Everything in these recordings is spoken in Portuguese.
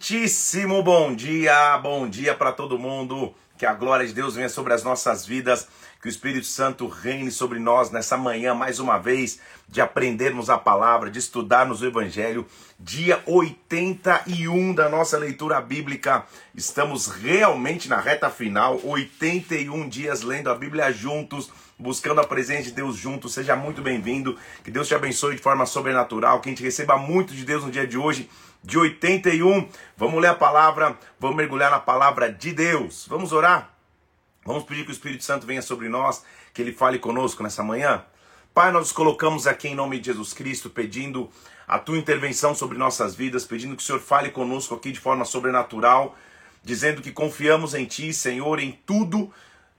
Muitíssimo bom dia, bom dia para todo mundo. Que a glória de Deus venha sobre as nossas vidas, que o Espírito Santo reine sobre nós nessa manhã, mais uma vez, de aprendermos a palavra, de estudarmos o Evangelho. Dia 81 da nossa leitura bíblica. Estamos realmente na reta final, 81 dias lendo a Bíblia juntos buscando a presença de Deus juntos. Seja muito bem-vindo. Que Deus te abençoe de forma sobrenatural. Que a gente receba muito de Deus no dia de hoje, de 81. Vamos ler a palavra, vamos mergulhar na palavra de Deus. Vamos orar? Vamos pedir que o Espírito Santo venha sobre nós, que ele fale conosco nessa manhã. Pai, nós nos colocamos aqui em nome de Jesus Cristo, pedindo a tua intervenção sobre nossas vidas, pedindo que o Senhor fale conosco aqui de forma sobrenatural, dizendo que confiamos em Ti, Senhor, em tudo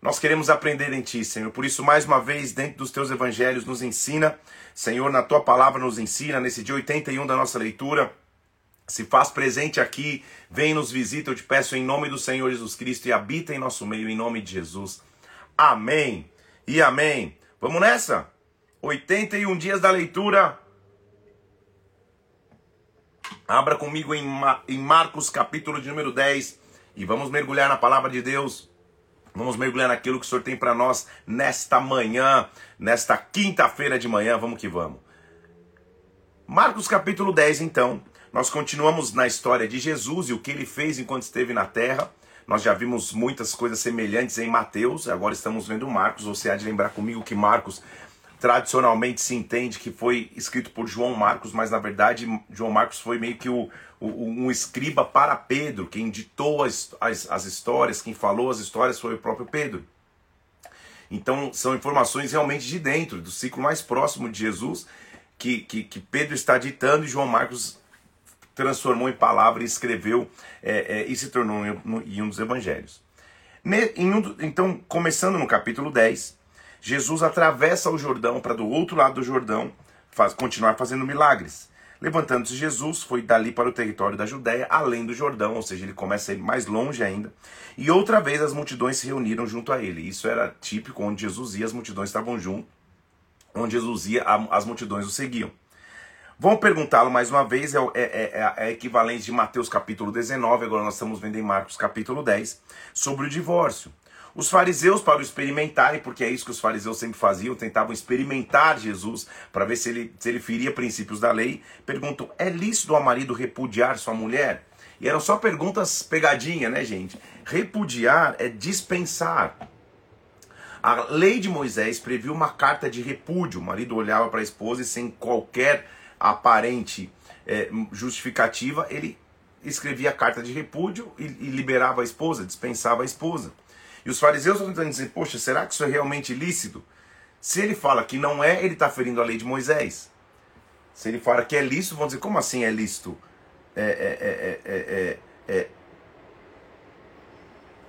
nós queremos aprender em Ti, Senhor. Por isso, mais uma vez, dentro dos Teus evangelhos, nos ensina. Senhor, na Tua palavra nos ensina, nesse dia 81 da nossa leitura. Se faz presente aqui, vem nos visita, eu te peço em nome do Senhor Jesus Cristo e habita em nosso meio, em nome de Jesus. Amém e amém. Vamos nessa? 81 dias da leitura. Abra comigo em, Marcos, capítulo de número 10, e vamos mergulhar na palavra de Deus. Vamos mergulhar naquilo que o Senhor tem para nós nesta manhã, nesta quinta-feira de manhã. Vamos que vamos. Marcos capítulo 10, então. Nós continuamos na história de Jesus e o que ele fez enquanto esteve na terra. Nós já vimos muitas coisas semelhantes em Mateus, agora estamos vendo Marcos. Você há de lembrar comigo que Marcos tradicionalmente se entende que foi escrito por João Marcos, mas na verdade João Marcos foi meio que o, o um escriba para Pedro, quem ditou as, as, as histórias, quem falou as histórias foi o próprio Pedro. Então são informações realmente de dentro, do ciclo mais próximo de Jesus, que, que, que Pedro está ditando e João Marcos transformou em palavra e escreveu é, é, e se tornou em, um dos evangelhos. Então, começando no capítulo 10, Jesus atravessa o Jordão para do outro lado do Jordão faz, continuar fazendo milagres. Levantando-se Jesus, foi dali para o território da Judéia, além do Jordão, ou seja, ele começa a ir mais longe ainda. E outra vez as multidões se reuniram junto a ele. Isso era típico, onde Jesus ia, as multidões estavam junto. Onde Jesus ia, as multidões o seguiam. Vamos perguntá-lo mais uma vez, é, é, é, é equivalente de Mateus capítulo 19, agora nós estamos vendo em Marcos capítulo 10, sobre o divórcio. Os fariseus, para o experimentarem, porque é isso que os fariseus sempre faziam, tentavam experimentar Jesus para ver se ele, se ele feria princípios da lei, perguntam: é lícito ao marido repudiar sua mulher? E eram só perguntas pegadinha, né, gente? Repudiar é dispensar. A lei de Moisés previu uma carta de repúdio. O marido olhava para a esposa e, sem qualquer aparente é, justificativa, ele escrevia a carta de repúdio e, e liberava a esposa, dispensava a esposa. E os fariseus estão tentando dizer, poxa, será que isso é realmente lícito? Se ele fala que não é, ele está ferindo a lei de Moisés. Se ele fala que é lícito, vão dizer, como assim é lícito? É, é, é, é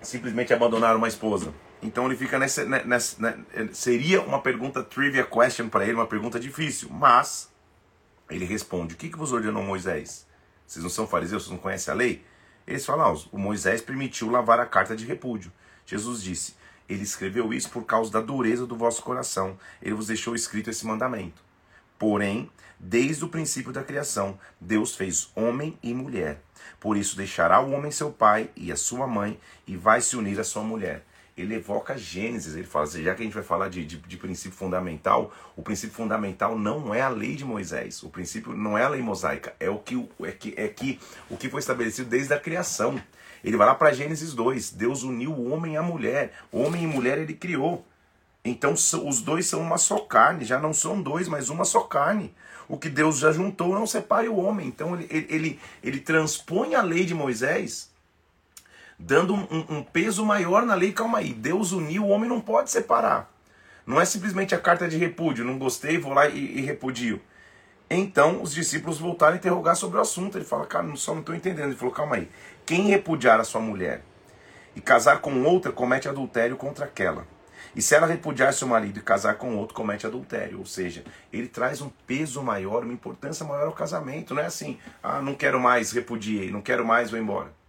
simplesmente abandonar uma esposa. Então ele fica nessa, nessa, nessa seria uma pergunta trivia question para ele, uma pergunta difícil, mas ele responde: O que, que vos ordenou Moisés? Vocês não são fariseus, vocês não conhecem a lei? Eles falam: ah, O Moisés permitiu lavar a carta de repúdio. Jesus disse: Ele escreveu isso por causa da dureza do vosso coração. Ele vos deixou escrito esse mandamento. Porém, desde o princípio da criação, Deus fez homem e mulher. Por isso deixará o homem seu pai e a sua mãe e vai se unir à sua mulher. Ele evoca Gênesis, ele fala, já que a gente vai falar de, de, de, princípio fundamental, o princípio fundamental não é a lei de Moisés, o princípio não é a lei mosaica, é o que, é que, é que o que foi estabelecido desde a criação. Ele vai lá para Gênesis 2. Deus uniu o homem a mulher. Homem e mulher ele criou. Então os dois são uma só carne. Já não são dois, mas uma só carne. O que Deus já juntou não separe o homem. Então ele, ele, ele, ele transpõe a lei de Moisés, dando um, um peso maior na lei. Calma aí. Deus uniu, o homem não pode separar. Não é simplesmente a carta de repúdio. Não gostei, vou lá e, e repudio. Então os discípulos voltaram a interrogar sobre o assunto. Ele fala, cara, só não estou entendendo. Ele falou, calma aí. Quem repudiar a sua mulher e casar com outra, comete adultério contra aquela. E se ela repudiar seu marido e casar com outro, comete adultério. Ou seja, ele traz um peso maior, uma importância maior ao casamento. Não é assim, ah, não quero mais, repudiei, não quero mais, vou embora.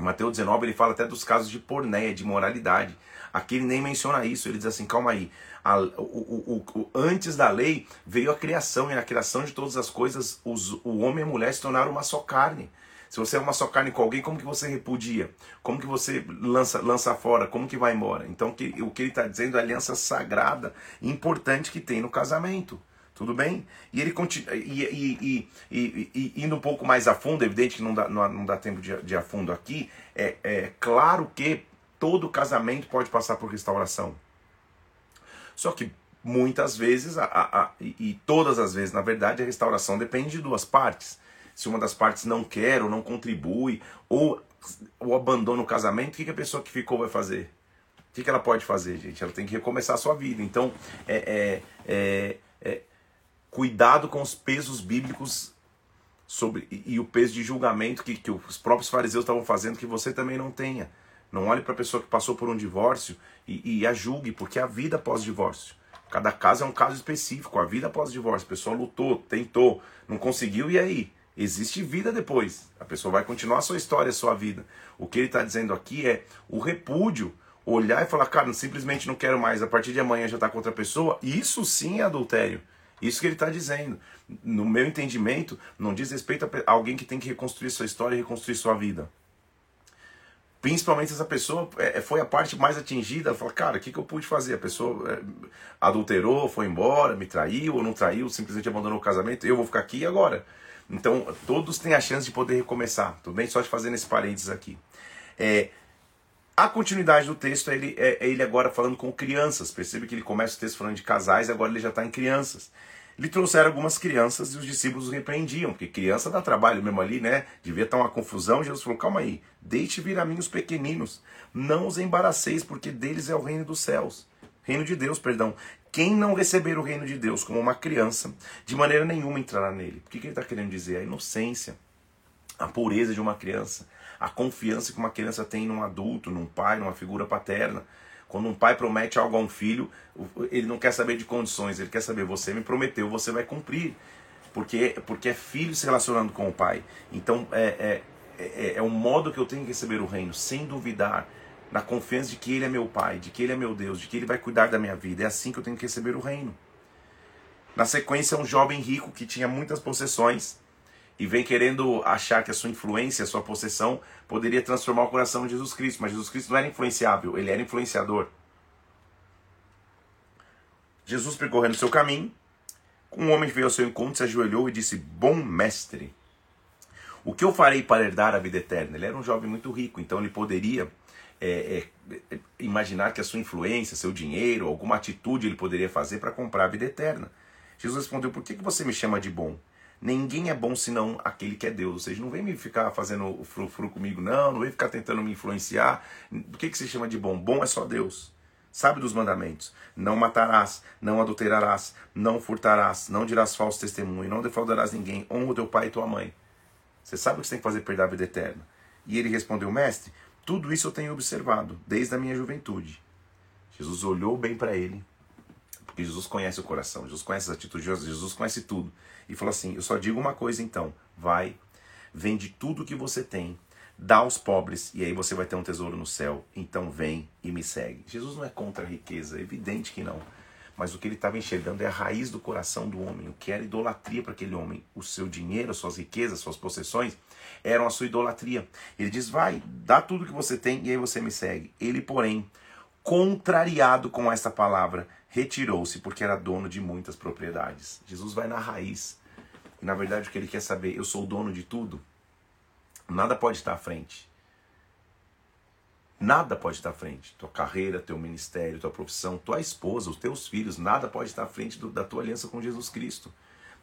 Em Mateus 19 ele fala até dos casos de pornéia, de moralidade. Aqui ele nem menciona isso, ele diz assim, calma aí. A, o, o, o, antes da lei veio a criação, e na criação de todas as coisas, os, o homem e a mulher se tornaram uma só carne. Se você ama só carne com alguém, como que você repudia? Como que você lança, lança fora? Como que vai embora? Então que, o que ele está dizendo é a aliança sagrada, importante que tem no casamento. Tudo bem? E ele continua. E, e, e, indo um pouco mais a fundo, é evidente que não dá, não, não dá tempo de, de a fundo aqui, é, é claro que todo casamento pode passar por restauração. Só que muitas vezes, a, a, a, e todas as vezes, na verdade, a restauração depende de duas partes. Se uma das partes não quer ou não contribui, ou, ou abandona o casamento, o que, que a pessoa que ficou vai fazer? O que, que ela pode fazer, gente? Ela tem que recomeçar a sua vida. Então, é, é, é, é cuidado com os pesos bíblicos sobre e, e o peso de julgamento que, que os próprios fariseus estavam fazendo que você também não tenha. Não olhe para a pessoa que passou por um divórcio e, e a julgue, porque a vida pós-divórcio. Cada caso é um caso específico. A vida pós-divórcio, a pessoa lutou, tentou, não conseguiu, e aí? Existe vida depois. A pessoa vai continuar a sua história, a sua vida. O que ele está dizendo aqui é o repúdio, olhar e falar, cara, simplesmente não quero mais, a partir de amanhã já está com outra pessoa. Isso sim é adultério. Isso que ele está dizendo. No meu entendimento, não diz respeito a alguém que tem que reconstruir sua história e reconstruir sua vida. Principalmente essa pessoa é, é, foi a parte mais atingida. Fala, cara, o que, que eu pude fazer? A pessoa é, adulterou, foi embora, me traiu ou não traiu, simplesmente abandonou o casamento. Eu vou ficar aqui agora. Então, todos têm a chance de poder recomeçar. Tudo bem? Só de fazer nesse parênteses aqui. É, a continuidade do texto é ele, é, é ele agora falando com crianças. Percebe que ele começa o texto falando de casais, agora ele já está em crianças. Lhe trouxeram algumas crianças e os discípulos repreendiam, porque criança dá trabalho mesmo ali, né? Devia estar uma confusão. Jesus falou: calma aí, deixe vir a mim os pequeninos, não os embaraceis, porque deles é o reino dos céus. Reino de Deus, perdão. Quem não receber o reino de Deus como uma criança, de maneira nenhuma entrará nele. O que, que ele está querendo dizer? A inocência, a pureza de uma criança, a confiança que uma criança tem num adulto, num pai, numa figura paterna. Quando um pai promete algo a um filho, ele não quer saber de condições, ele quer saber, você me prometeu, você vai cumprir. Porque, porque é filho se relacionando com o pai. Então é, é, é, é um modo que eu tenho que receber o reino, sem duvidar, na confiança de que ele é meu pai, de que ele é meu Deus, de que ele vai cuidar da minha vida. É assim que eu tenho que receber o reino. Na sequência, um jovem rico que tinha muitas possessões e vem querendo achar que a sua influência, a sua possessão, poderia transformar o coração de Jesus Cristo. Mas Jesus Cristo não era influenciável, ele era influenciador. Jesus percorrendo seu caminho, um homem veio ao seu encontro, se ajoelhou e disse: Bom mestre, o que eu farei para herdar a vida eterna? Ele era um jovem muito rico, então ele poderia é, é, imaginar que a sua influência, seu dinheiro, alguma atitude ele poderia fazer para comprar a vida eterna. Jesus respondeu: Por que, que você me chama de bom? Ninguém é bom senão aquele que é Deus. Ou seja, não vem me ficar fazendo frufru comigo, não. Não vem ficar tentando me influenciar. O que, que se chama de bom? Bom é só Deus. Sabe dos mandamentos? Não matarás, não adulterarás, não furtarás, não dirás falso testemunho, não defraudarás ninguém. Honra teu pai e tua mãe. Você sabe o que você tem que fazer para perder a vida eterna? E ele respondeu, mestre, tudo isso eu tenho observado desde a minha juventude. Jesus olhou bem para ele, porque Jesus conhece o coração, Jesus conhece as atitudes, Jesus conhece tudo. E falou assim: Eu só digo uma coisa então, vai, vende tudo que você tem, dá aos pobres, e aí você vai ter um tesouro no céu. Então vem e me segue. Jesus não é contra a riqueza, é evidente que não. Mas o que ele estava enxergando é a raiz do coração do homem, o que era idolatria para aquele homem. O seu dinheiro, as suas riquezas, as suas possessões eram a sua idolatria. Ele diz: Vai, dá tudo que você tem e aí você me segue. Ele, porém, contrariado com essa palavra, retirou-se porque era dono de muitas propriedades. Jesus vai na raiz. E na verdade o que ele quer saber, eu sou o dono de tudo. Nada pode estar à frente. Nada pode estar à frente. Tua carreira, teu ministério, tua profissão, tua esposa, os teus filhos, nada pode estar à frente do, da tua aliança com Jesus Cristo.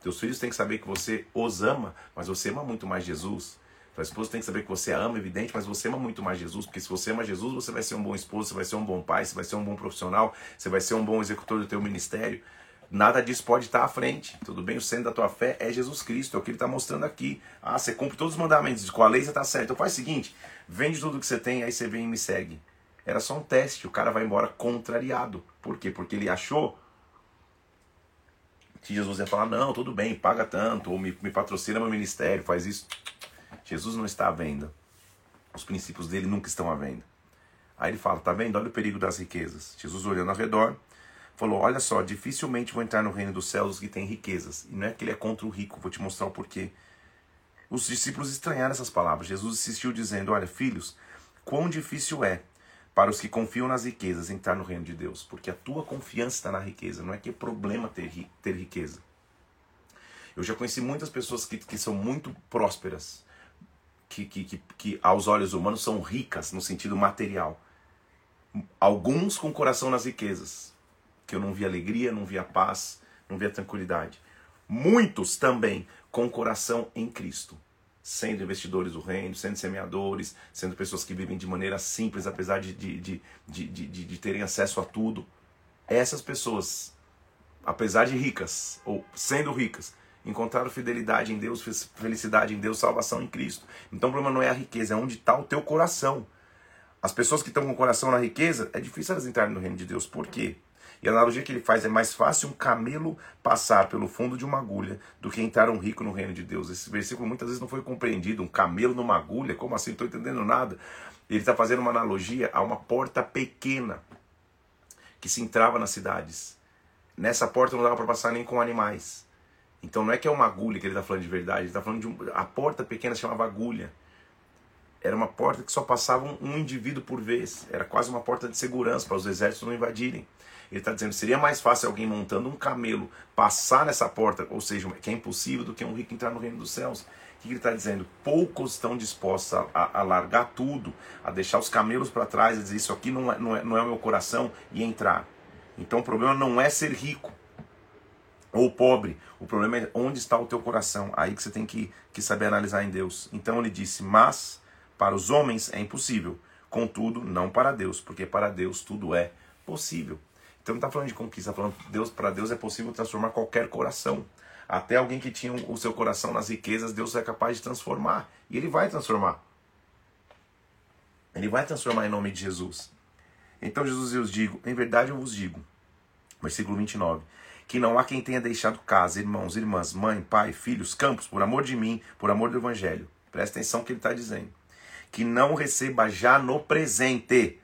Teus filhos têm que saber que você os ama, mas você ama muito mais Jesus. Tua esposa tem que saber que você ama, evidente, mas você ama muito mais Jesus, porque se você ama Jesus, você vai ser um bom esposo, você vai ser um bom pai, você vai ser um bom profissional, você vai ser um bom executor do teu ministério. Nada disso pode estar à frente. Tudo bem? O centro da tua fé é Jesus Cristo, é o que ele está mostrando aqui. Ah, você cumpre todos os mandamentos, com a lei você está certo. Então faz o seguinte: vende tudo que você tem, aí você vem e me segue. Era só um teste, o cara vai embora contrariado. Por quê? Porque ele achou que Jesus ia falar: não, tudo bem, paga tanto, ou me, me patrocina meu ministério, faz isso. Jesus não está à venda. Os princípios dele nunca estão à venda. Aí ele fala: tá vendo? Olha o perigo das riquezas. Jesus olhando ao redor, falou: Olha só, dificilmente vão entrar no reino dos céus os que têm riquezas. E não é que ele é contra o rico, vou te mostrar o porquê. os discípulos estranharam essas palavras. Jesus insistiu dizendo: Olha, filhos, quão difícil é para os que confiam nas riquezas entrar no reino de Deus, porque a tua confiança está na riqueza, não é que é problema ter, ter riqueza. Eu já conheci muitas pessoas que, que são muito prósperas, que, que, que, que aos olhos humanos são ricas no sentido material. Alguns com coração nas riquezas, que eu não vi alegria, não vi a paz, não vi a tranquilidade. Muitos também com coração em Cristo, sendo investidores do reino, sendo semeadores, sendo pessoas que vivem de maneira simples, apesar de, de, de, de, de, de terem acesso a tudo. Essas pessoas, apesar de ricas, ou sendo ricas, encontraram fidelidade em Deus, felicidade em Deus, salvação em Cristo. Então o problema não é a riqueza, é onde está o teu coração. As pessoas que estão com o coração na riqueza, é difícil elas entrarem no reino de Deus. Por quê? E a analogia que ele faz é mais fácil um camelo passar pelo fundo de uma agulha do que entrar um rico no reino de Deus. Esse versículo muitas vezes não foi compreendido. Um camelo numa agulha, como assim? Não estou entendendo nada. Ele está fazendo uma analogia a uma porta pequena que se entrava nas cidades. Nessa porta não dava para passar nem com animais. Então não é que é uma agulha que ele está falando de verdade, ele está falando de um, a porta pequena se chamava agulha. Era uma porta que só passava um, um indivíduo por vez. Era quase uma porta de segurança para os exércitos não invadirem. Ele está dizendo seria mais fácil alguém montando um camelo passar nessa porta, ou seja, que é impossível, do que um rico entrar no reino dos céus. O que ele está dizendo? Poucos estão dispostos a, a, a, largar tudo, a deixar os camelos para trás e dizer isso aqui não é, não, é, não é o meu coração e entrar. Então o problema não é ser rico ou pobre, o problema é onde está o teu coração. Aí que você tem que, que saber analisar em Deus. Então ele disse: Mas para os homens é impossível, contudo, não para Deus, porque para Deus tudo é possível. Então não está falando de conquista, está falando Deus, para Deus é possível transformar qualquer coração. Até alguém que tinha o seu coração nas riquezas, Deus é capaz de transformar. E Ele vai transformar. Ele vai transformar em nome de Jesus. Então Jesus eu vos digo, em verdade eu vos digo, versículo 29, que não há quem tenha deixado casa, irmãos, irmãs, mãe, pai, filhos, campos, por amor de mim, por amor do Evangelho. Presta atenção no que ele está dizendo. Que não receba já no presente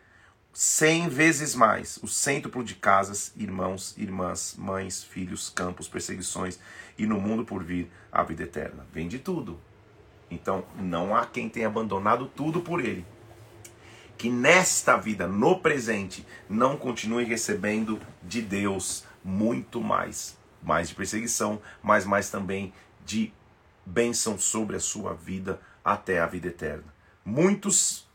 cem vezes mais o cêntuplo de casas, irmãos, irmãs, mães, filhos, campos, perseguições e no mundo por vir a vida eterna. Vem de tudo. Então não há quem tenha abandonado tudo por ele. Que nesta vida, no presente, não continue recebendo de Deus muito mais. Mais de perseguição, mas mais também de bênção sobre a sua vida até a vida eterna. Muitos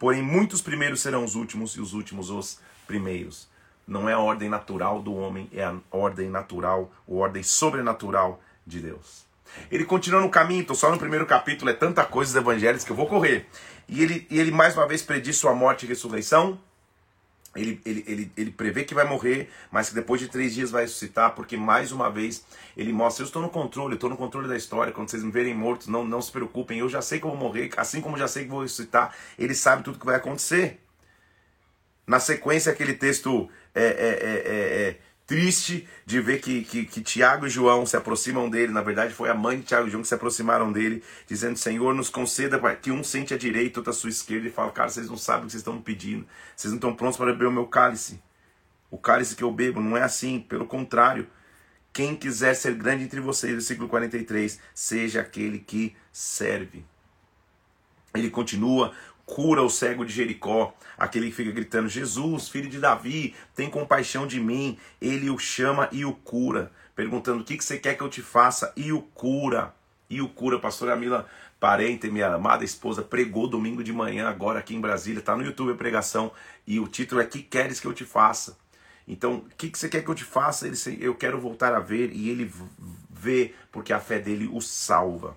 Porém, muitos primeiros serão os últimos e os últimos os primeiros. Não é a ordem natural do homem, é a ordem natural, a ordem sobrenatural de Deus. Ele continua no caminho, estou só no primeiro capítulo, é tanta coisa dos evangelhos que eu vou correr. E ele, e ele mais uma vez prediz sua morte e ressurreição, ele, ele, ele, ele prevê que vai morrer, mas que depois de três dias vai ressuscitar, porque mais uma vez ele mostra: eu estou no controle, estou no controle da história. Quando vocês me verem mortos, não, não se preocupem, eu já sei que eu vou morrer, assim como já sei que vou ressuscitar. Ele sabe tudo que vai acontecer. Na sequência, aquele texto é, é, é, é triste de ver que, que, que, Tiago e João se aproximam dele. Na verdade, foi a mãe de Tiago e João que se aproximaram dele, dizendo: Senhor, nos conceda que um sente à direita, outro à sua esquerda, e fala: Cara, vocês não sabem o que vocês estão pedindo, vocês não estão prontos para beber o meu cálice. O cálice que eu bebo não é assim, pelo contrário. Quem quiser ser grande entre vocês, versículo 43, seja aquele que serve. Ele continua cura o cego de Jericó, aquele que fica gritando: Jesus, filho de Davi, tem compaixão de mim. Ele o chama e o cura, perguntando: O que você quer que eu te faça? E o cura. E o cura, pastor Amila Parente, minha amada esposa, pregou domingo de manhã, agora aqui em Brasília, está no YouTube a pregação, e o título é Que Queres Que Eu Te Faça? Então, o que, você quer que eu te faça? Ele, eu quero voltar a ver, e ele vê, porque a fé dele o salva.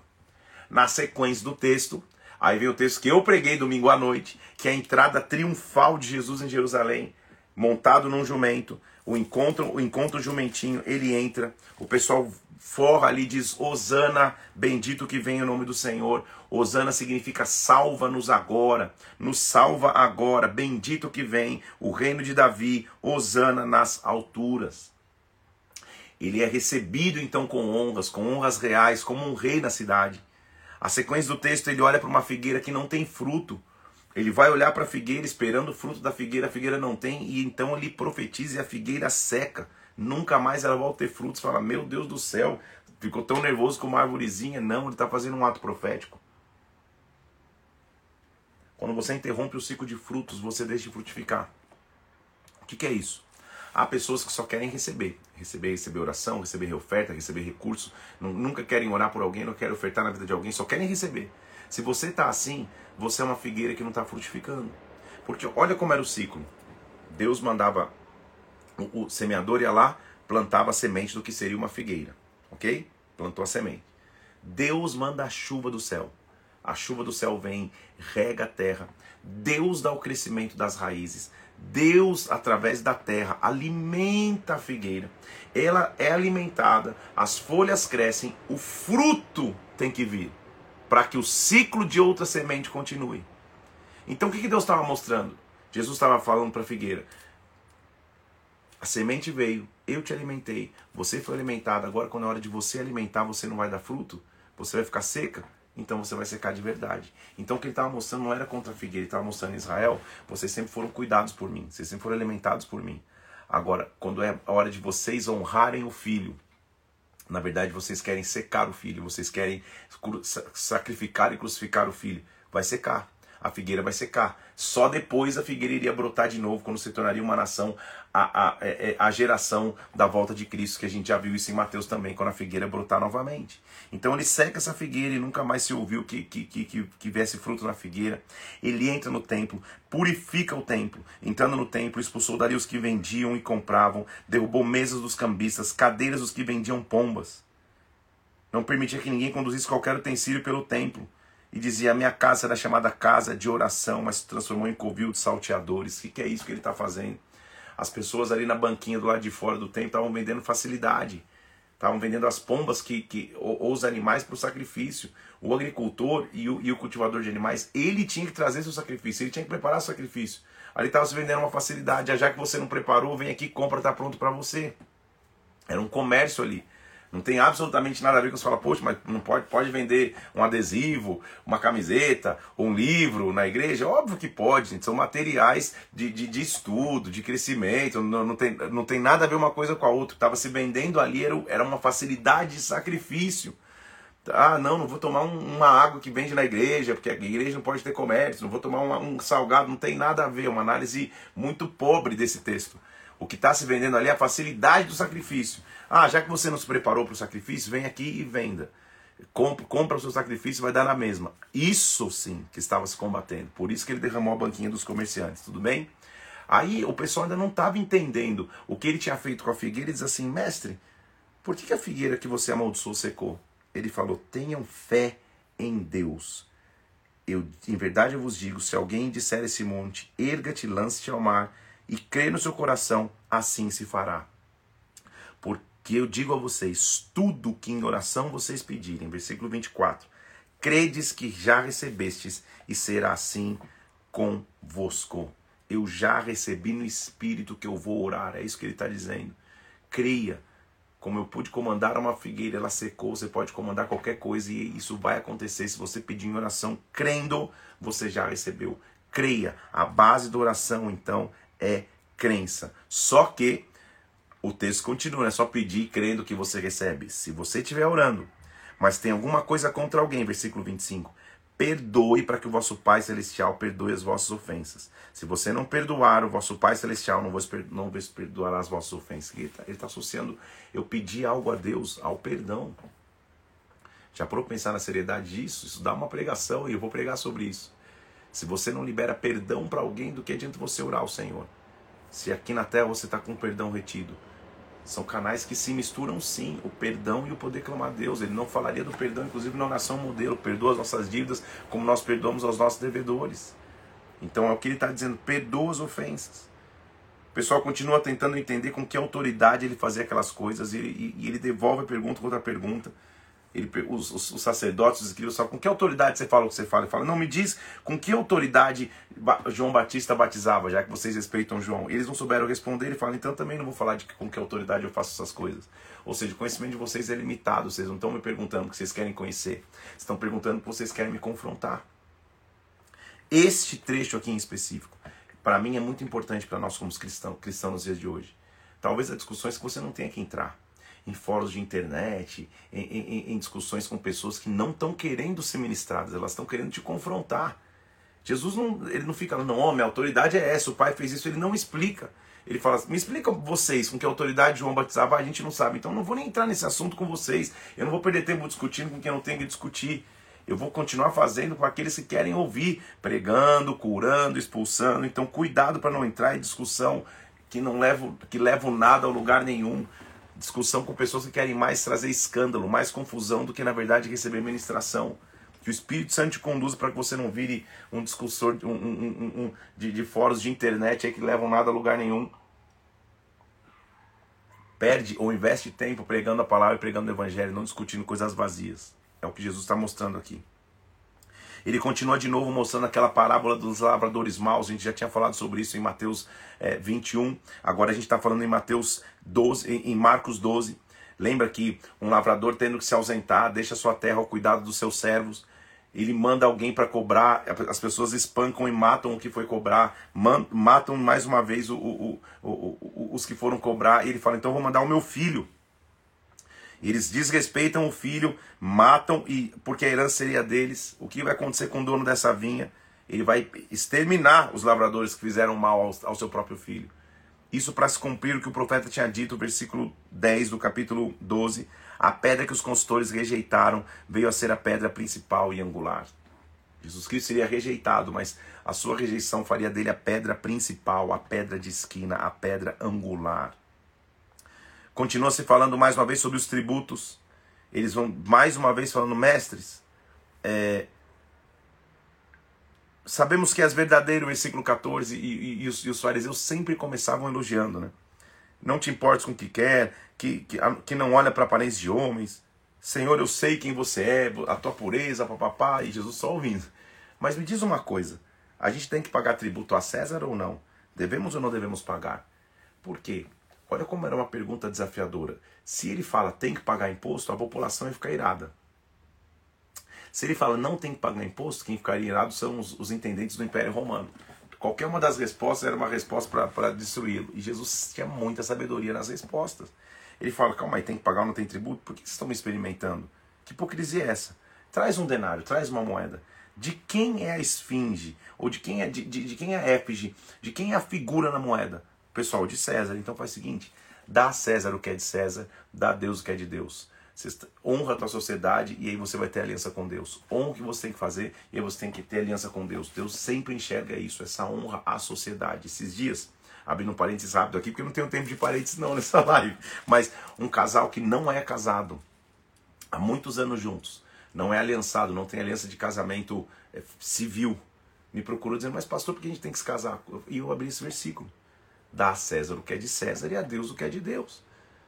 Na sequência do texto, Aí vem o texto que eu preguei domingo à noite, que é a entrada triunfal de Jesus em Jerusalém, montado num jumento. O encontro, o encontro jumentinho, ele entra, o pessoal forra ali diz: "Hosana, bendito que vem o nome do Senhor". Hosana significa salva-nos agora, nos salva agora, bendito que vem o reino de Davi, Hosana nas alturas. Ele é recebido então com honras, com honras reais, como um rei na cidade. A sequência do texto, ele olha para uma figueira que não tem fruto. Ele vai olhar para a figueira esperando o fruto da figueira, a figueira não tem, e então ele profetiza e a figueira seca. Nunca mais ela volta a ter frutos. Fala, meu Deus do céu, ficou tão nervoso com uma árvorezinha. Não, ele está fazendo um ato profético. Quando você interrompe o ciclo de frutos, você deixa de frutificar. O que, que é isso? Há pessoas que só querem receber. Receber, receber oração, receber oferta, receber recurso. Nunca querem orar por alguém, não querem ofertar na vida de alguém, só querem receber. Se você está assim, você é uma figueira que não está frutificando. Porque olha como era o ciclo. Deus mandava, o, o semeador ia lá, plantava a semente do que seria uma figueira. Ok? Plantou a semente. Deus manda a chuva do céu. A chuva do céu vem, rega a terra. Deus dá o crescimento das raízes. Deus, através da terra, alimenta a figueira. Ela é alimentada, as folhas crescem, o fruto tem que vir para que o ciclo de outra semente continue. Então o que Deus estava mostrando? Jesus estava falando para a figueira: a semente veio, eu te alimentei, você foi alimentado. Agora, quando é hora de você alimentar, você não vai dar fruto, você vai ficar seca então você vai secar de verdade. Então o que ele estava mostrando não era contra a figueira, ele estava mostrando Israel, vocês sempre foram cuidados por mim, vocês sempre foram alimentados por mim. Agora, quando é a hora de vocês honrarem o filho, na verdade vocês querem secar o filho, vocês querem sacrificar e crucificar o filho, vai secar a figueira vai secar. Só depois a figueira iria brotar de novo, quando se tornaria uma nação, a, a, é, é, a, geração da volta de Cristo, que a gente já viu isso em Mateus também, quando a figueira brotar novamente. Então ele seca essa figueira e nunca mais se ouviu que, que, que, que, que viesse fruto na figueira. Ele entra no templo, purifica o templo. Entrando no templo, expulsou dali os que vendiam e compravam, derrubou mesas dos cambistas, cadeiras dos que vendiam pombas. Não permitia que ninguém conduzisse qualquer utensílio pelo templo e dizia: a minha casa era chamada casa de oração, mas se transformou em covil de salteadores. O que, que é isso que ele está fazendo? As pessoas ali na banquinha do lado de fora do templo estavam vendendo facilidade. Estavam vendendo as pombas que, que, ou, ou os animais para o sacrifício. O agricultor e o, e o cultivador de animais, ele tinha que trazer seu sacrifício, ele tinha que preparar seu sacrifício. Ali estava se vendendo uma facilidade. Já que você não preparou, vem aqui, compra, está pronto para você. Era um comércio ali. Não tem absolutamente nada a ver com você fala, poxa, mas não pode, pode vender um adesivo, uma camiseta, um livro na igreja? Óbvio que pode, gente. São materiais de, de, de estudo, de crescimento. Não, não, tem, não tem nada a ver uma coisa com a outra. Estava se vendendo ali, era, era uma facilidade de sacrifício. Ah, não, não vou tomar um, uma água que vende na igreja, porque a igreja não pode ter comércio, não vou tomar uma, um salgado, não tem nada a ver, uma análise muito pobre desse texto. O que está se vendendo ali é a facilidade do sacrifício. Ah, já que você não se preparou para o sacrifício, vem aqui e venda. Compra, compra o seu sacrifício vai dar na mesma. Isso sim que estava se combatendo. Por isso que ele derramou a banquinha dos comerciantes, tudo bem? Aí o pessoal ainda não estava entendendo o que ele tinha feito com a figueira e diz assim: Mestre, por que, que a figueira que você amaldiçoou secou? Ele falou: Tenham fé em Deus. Eu, em verdade eu vos digo: se alguém disser esse monte, erga-te, lance-te ao mar, e crê no seu coração, assim se fará. Que eu digo a vocês: tudo que em oração vocês pedirem, versículo 24, credes que já recebestes e será assim convosco. Eu já recebi no Espírito que eu vou orar, é isso que ele está dizendo. Creia. Como eu pude comandar uma figueira, ela secou, você pode comandar qualquer coisa e isso vai acontecer. Se você pedir em oração, crendo, você já recebeu. Creia. A base da oração, então, é crença. Só que o texto continua, é só pedir crendo que você recebe. Se você estiver orando, mas tem alguma coisa contra alguém, versículo 25, perdoe para que o vosso Pai Celestial perdoe as vossas ofensas. Se você não perdoar, o vosso Pai Celestial não vos, perdoará as vossas ofensas. Ele está tá associando eu pedir algo a Deus ao perdão. Já parou pensar na seriedade disso? Isso dá uma pregação e eu vou pregar sobre isso. Se você não libera perdão para alguém, do que adianta você orar ao Senhor? Se aqui na terra você está com o perdão retido, são canais que se misturam sim, o perdão e o poder clamar a Deus. Ele não falaria do perdão, inclusive na oração modelo, perdoa as nossas dívidas como nós perdoamos aos nossos devedores. Então é o que ele está dizendo, perdoa as ofensas. O pessoal continua tentando entender com que autoridade ele fazia aquelas coisas e, e, e ele devolve a pergunta contra a pergunta. Ele, os, os, os, sacerdotes, os escribas falam, com que autoridade você fala o que você fala? Ele fala, não, me diz com que autoridade João Batista batizava, já que vocês respeitam João. Eles não souberam responder, ele fala, então também não vou falar de com que autoridade eu faço essas coisas. Ou seja, o conhecimento de vocês é limitado, vocês não estão me perguntando o que vocês querem conhecer, estão perguntando o que vocês querem me confrontar. Este trecho aqui em específico, para mim é muito importante para nós como cristãos, cristãos nos dias de hoje. Talvez há discussões que você não tenha que entrar. Em fóruns de internet, em, em, em discussões com pessoas que não estão querendo ser ministradas, elas estão querendo te confrontar. Jesus não, ele não fica, não, oh, minha autoridade é essa, o pai fez isso, ele não explica. Ele fala, me explica vocês com que autoridade João batizava, a gente não sabe. Então não vou nem entrar nesse assunto com vocês. Eu não vou perder tempo discutindo com quem não tem que discutir. Eu vou continuar fazendo com aqueles que querem ouvir, pregando, curando, expulsando. Então cuidado para não entrar em discussão que não levam, que levam nada a lugar nenhum. Discussão com pessoas que querem mais trazer escândalo, mais confusão do que na verdade receber ministração. Que o Espírito Santo te conduza para que você não vire um discussor um, um, um, de, de fóruns de internet que levam nada a lugar nenhum. Perde ou investe tempo pregando a palavra e pregando o evangelho, não discutindo coisas vazias. É o que Jesus está mostrando aqui. Ele continua de novo mostrando aquela parábola dos lavradores maus. A gente já tinha falado sobre isso em Mateus é, 21. Agora a gente está falando em Mateus 12, em Marcos 12. Lembra que um lavrador tendo que se ausentar, deixa sua terra ao cuidado dos seus servos ele manda alguém para cobrar, as pessoas espancam e matam o que foi cobrar, matam mais uma vez o, o, o, os que foram cobrar, ele fala: então vou mandar o meu filho. Eles desrespeitam o filho, matam, e porque a herança seria deles. O que vai acontecer com o dono dessa vinha? Ele vai exterminar os lavradores que fizeram mal ao, ao seu próprio filho. Isso para se cumprir o que o profeta tinha dito, versículo 10 do capítulo 12. A pedra que os consultores rejeitaram veio a ser a pedra principal e angular. Jesus Cristo seria rejeitado, mas a sua rejeição faria dele a pedra principal, a pedra de esquina, a pedra angular. Continua se falando mais uma vez sobre os tributos. Eles vão mais uma vez falando, mestres, é, sabemos que és verdadeiro, versículo 14, e, e, e, os, e os fariseus sempre começavam elogiando, né? Não te importes com o que quer, que, que, que não olha para aparência de homens. Senhor, eu sei quem você é, a tua pureza, papapá, e Jesus só ouvindo. Mas me diz uma coisa: a gente tem que pagar tributo a César ou não? Devemos ou não devemos pagar? Por quê? Olha como era uma pergunta desafiadora. Se ele fala tem que pagar imposto, a população ia ficar irada. Se ele fala não tem que pagar imposto, quem ficaria irado são os, os intendentes do Império Romano. Qualquer uma das respostas era uma resposta para destruí-lo. E Jesus tinha muita sabedoria nas respostas. Ele fala: calma aí, tem que pagar ou não tem tributo? Por que vocês estão me experimentando? Que hipocrisia é essa? Traz um denário, traz uma moeda. De quem é a esfinge? Ou de quem é, de, de, de quem é a éfige? De quem é a figura na moeda? Pessoal, de César. Então faz o seguinte: dá a César o que é de César, dá a Deus o que é de Deus. Você honra a tua sociedade e aí você vai ter aliança com Deus. Honra o que você tem que fazer e aí você tem que ter aliança com Deus. Deus sempre enxerga isso, essa honra à sociedade. Esses dias, abrindo um parênteses rápido aqui, porque não tenho tempo de parênteses não nessa live, mas um casal que não é casado há muitos anos juntos, não é aliançado, não tem aliança de casamento é, civil, me procurou dizendo, mas pastor, por que a gente tem que se casar? E eu abri esse versículo. Dá a César o que é de César e a Deus o que é de Deus.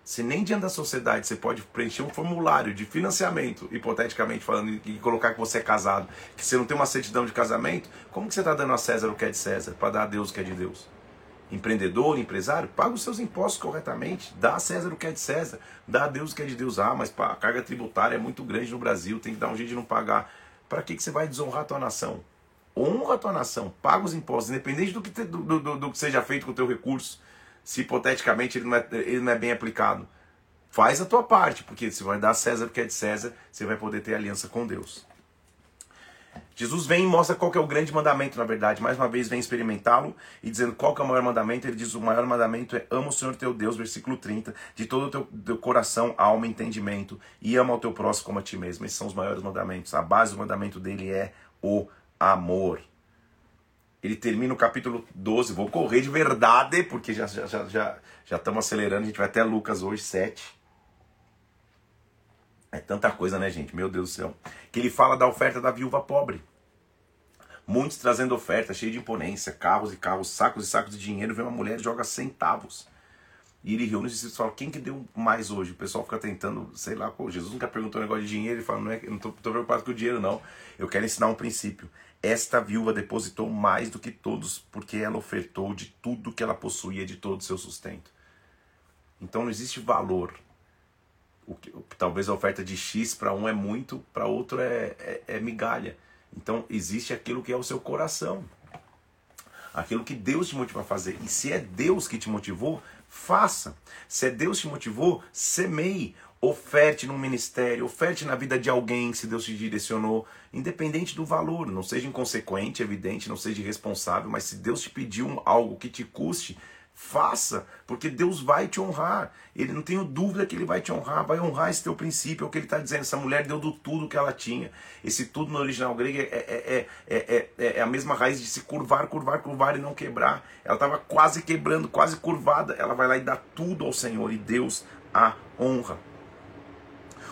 Se nem diante da sociedade você pode preencher um formulário de financiamento, hipoteticamente falando, e colocar que você é casado, que você não tem uma certidão de casamento, como que você está dando a César o que é de César, para dar a Deus o que é de Deus? Empreendedor, empresário, paga os seus impostos corretamente, dá a César o que é de César, dá a Deus o que é de Deus. Ah, mas a carga tributária é muito grande no Brasil, tem que dar um jeito de não pagar. Para que, que você vai desonrar a tua nação? Honra a tua nação, paga os impostos, independente do que, te, do, do, do que seja feito com o teu recurso se hipoteticamente ele não, é, ele não é bem aplicado. Faz a tua parte, porque se vai dar a César o que é de César, você vai poder ter aliança com Deus. Jesus vem e mostra qual é o grande mandamento, na verdade. Mais uma vez vem experimentá-lo e dizendo qual é o maior mandamento. Ele diz: o maior mandamento é ama o Senhor teu Deus, versículo 30, de todo o teu, teu coração, alma e entendimento, e ama o teu próximo como a ti mesmo. Esses são os maiores mandamentos. A base do mandamento dele é o amor ele termina o capítulo 12. Vou correr de verdade, porque já já já já, já estamos acelerando. A gente vai até Lucas hoje, 7. É tanta coisa, né, gente? Meu Deus do céu. Que ele fala da oferta da viúva pobre. Muitos trazendo oferta, cheio de imponência, carros e carros, sacos e sacos de dinheiro. Vem uma mulher e joga centavos. E ele reúne os discípulos e fala: quem que deu mais hoje? O pessoal fica tentando, sei lá, pô, Jesus nunca perguntou um negócio de dinheiro. Ele fala: não, é, não tô, tô preocupado com o dinheiro, não. Eu quero ensinar um princípio. Esta viúva depositou mais do que todos, porque ela ofertou de tudo que ela possuía, de todo o seu sustento. Então não existe valor. O que, talvez a oferta de X para um é muito, para outro é, é, é migalha. Então existe aquilo que é o seu coração. Aquilo que Deus te motiva a fazer. E se é Deus que te motivou, faça. Se é Deus te motivou, semeie. Oferte no ministério, oferte na vida de alguém se Deus te direcionou, independente do valor. Não seja inconsequente, evidente, não seja irresponsável, mas se Deus te pediu algo que te custe, Faça, porque Deus vai te honrar. Ele não tenho dúvida que ele vai te honrar, vai honrar esse teu princípio, é o que ele está dizendo. Essa mulher deu do tudo que ela tinha. Esse tudo no original grego é, é, é, é, é a mesma raiz de se curvar, curvar, curvar e não quebrar. Ela estava quase quebrando, quase curvada. Ela vai lá e dá tudo ao Senhor e Deus a honra.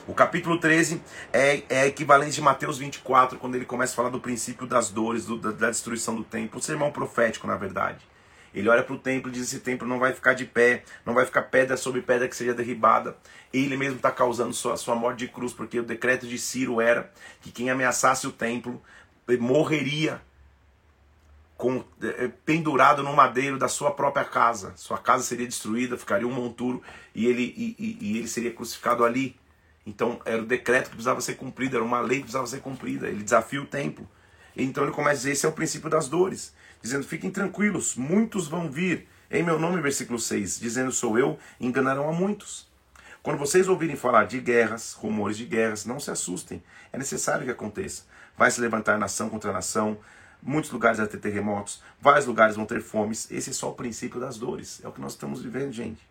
O capítulo 13 é, é equivalente de Mateus 24, quando ele começa a falar do princípio das dores, do, da, da destruição do templo. O sermão profético, na verdade. Ele olha para o templo e diz: Esse templo não vai ficar de pé, não vai ficar pedra sobre pedra que seja derribada. Ele mesmo está causando sua, sua morte de cruz, porque o decreto de Ciro era que quem ameaçasse o templo morreria com, eh, pendurado no madeiro da sua própria casa. Sua casa seria destruída, ficaria um monturo e ele, e, e, e ele seria crucificado ali. Então era o decreto que precisava ser cumprido, era uma lei que precisava ser cumprida. Ele desafia o templo. Então ele começa a dizer: esse é o princípio das dores dizendo: Fiquem tranquilos, muitos vão vir em meu nome, versículo 6, dizendo: Sou eu, enganarão a muitos. Quando vocês ouvirem falar de guerras, rumores de guerras, não se assustem, é necessário que aconteça. Vai se levantar nação contra nação, muitos lugares vão ter terremotos, vários lugares vão ter fomes. Esse é só o princípio das dores, é o que nós estamos vivendo, gente.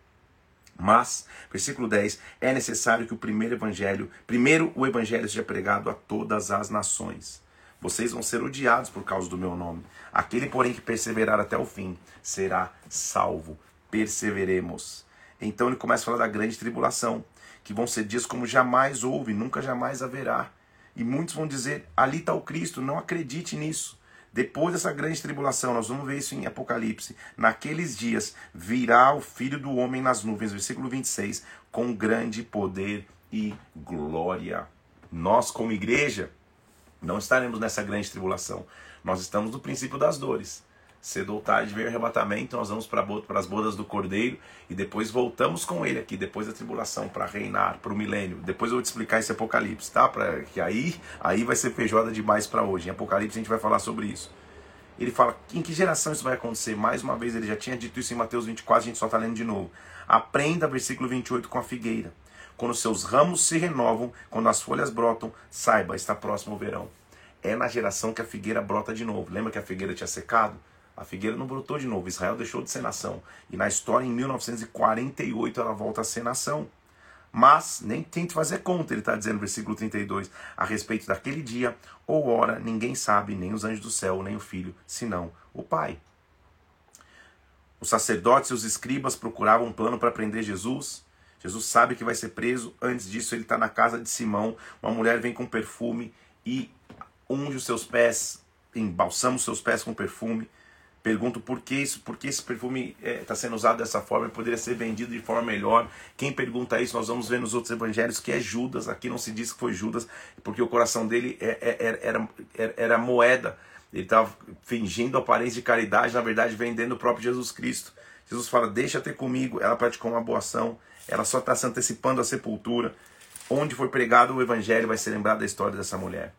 Mas, versículo 10, é necessário que o primeiro evangelho, primeiro o evangelho seja pregado a todas as nações. Vocês vão ser odiados por causa do meu nome. Aquele, porém, que perseverar até o fim será salvo. Perseveremos. Então ele começa a falar da grande tribulação, que vão ser dias como jamais houve, nunca jamais haverá. E muitos vão dizer: ali está o Cristo, não acredite nisso. Depois dessa grande tribulação, nós vamos ver isso em Apocalipse. Naqueles dias virá o Filho do Homem nas nuvens, versículo 26, com grande poder e glória. Nós, como igreja, não estaremos nessa grande tribulação. Nós estamos no princípio das dores. Cedo ou tarde vem o arrebatamento, nós vamos para as bodas do Cordeiro e depois voltamos com ele aqui, depois da tribulação, para reinar, para o milênio. Depois eu vou te explicar esse Apocalipse, tá? Pra, que aí, aí vai ser feijoada demais para hoje. Em Apocalipse a gente vai falar sobre isso. Ele fala em que geração isso vai acontecer. Mais uma vez, ele já tinha dito isso em Mateus 24, a gente só está lendo de novo. Aprenda, versículo 28, com a figueira. Quando seus ramos se renovam, quando as folhas brotam, saiba, está próximo o verão. É na geração que a figueira brota de novo. Lembra que a figueira tinha secado? A figueira não brotou de novo. Israel deixou de ser nação. E na história, em 1948, ela volta a ser nação. Mas nem tente fazer conta, ele está dizendo no versículo 32, a respeito daquele dia ou hora, ninguém sabe, nem os anjos do céu, nem o filho, senão o Pai. Os sacerdotes e os escribas procuravam um plano para prender Jesus. Jesus sabe que vai ser preso. Antes disso, ele está na casa de Simão. Uma mulher vem com perfume e unge os seus pés, embalsama os seus pés com perfume. Pergunto por que isso, por que esse perfume está é, sendo usado dessa forma, poderia ser vendido de forma melhor. Quem pergunta isso, nós vamos ver nos outros evangelhos que é Judas. Aqui não se diz que foi Judas, porque o coração dele é, é, é era, era, era moeda. Ele estava fingindo aparência de caridade, na verdade vendendo o próprio Jesus Cristo. Jesus fala: Deixa ter comigo. Ela praticou uma boa ação, ela só está se antecipando à sepultura. Onde foi pregado o evangelho vai ser lembrado da história dessa mulher.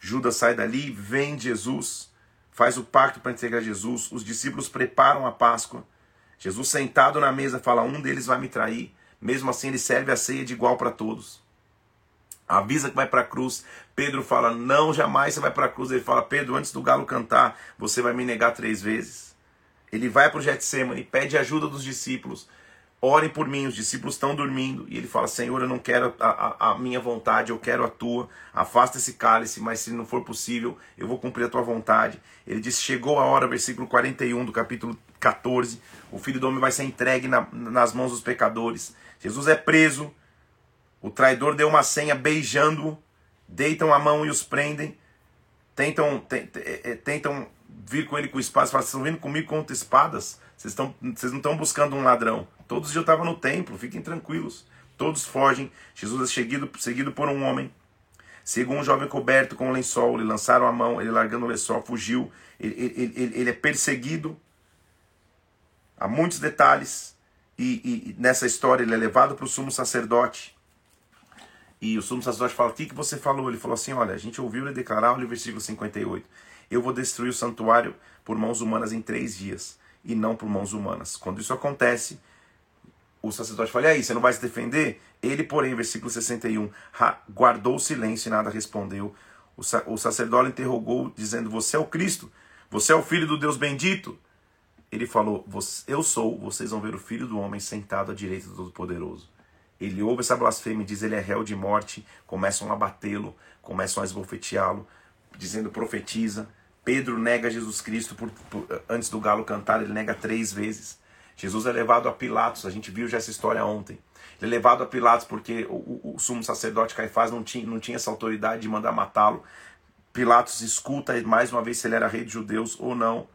Judas sai dali, vem Jesus, faz o pacto para entregar Jesus. Os discípulos preparam a Páscoa. Jesus sentado na mesa fala: Um deles vai me trair. Mesmo assim, ele serve a ceia de igual para todos. Avisa que vai para a cruz. Pedro fala: Não, jamais você vai para a cruz. Ele fala: Pedro, antes do galo cantar, você vai me negar três vezes. Ele vai para o Getsemane, pede ajuda dos discípulos. Orem por mim, os discípulos estão dormindo. E ele fala: Senhor, eu não quero a, a, a, minha vontade, eu quero a tua. Afasta esse cálice, mas se não for possível, eu vou cumprir a tua vontade. Ele diz: Chegou a hora, versículo 41 do capítulo 14. O filho do homem vai ser entregue na, nas mãos dos pecadores. Jesus é preso. O traidor deu uma senha beijando-o. Deitam a mão e os prendem. Tentam, é, é, tentam vir com ele com espadas. Falam: Vocês estão vindo comigo contra espadas? Vocês, estão, vocês não estão buscando um ladrão. Todos já estavam no templo, fiquem tranquilos. Todos fogem. Jesus é seguido, seguido por um homem. Segundo um jovem coberto com um lençol, lhe lançaram a mão, ele largando o lençol, fugiu. Ele, ele, ele, ele é perseguido. Há muitos detalhes. E, e, nessa história ele é levado para o sumo sacerdote. E o sumo sacerdote fala: O que, que você falou? Ele falou assim: Olha, a gente ouviu ele declarar, olha o versículo 58. Eu vou destruir o santuário por mãos humanas em três dias e não por mãos humanas. Quando isso acontece, o sacerdote fala: E aí, você não vai se defender? Ele, porém, versículo 61, guardou silêncio e nada respondeu. O, sa o sacerdote interrogou, dizendo: Você é o Cristo? Você é o filho do Deus bendito? Ele falou: Eu sou, vocês vão ver o filho do homem sentado à direita do Todo-Poderoso. Ele ouve essa blasfêmia e diz: Ele é réu de morte. Começam a batê-lo, começam a esbofeteá-lo, dizendo: Profetiza. Pedro nega Jesus Cristo por, por, antes do galo cantar, ele nega três vezes. Jesus é levado a Pilatos, a gente viu já essa história ontem. Ele é levado a Pilatos porque o, o, o sumo sacerdote Caifás não tinha, não tinha essa autoridade de mandar matá-lo. Pilatos escuta mais uma vez se ele era rei de judeus ou não.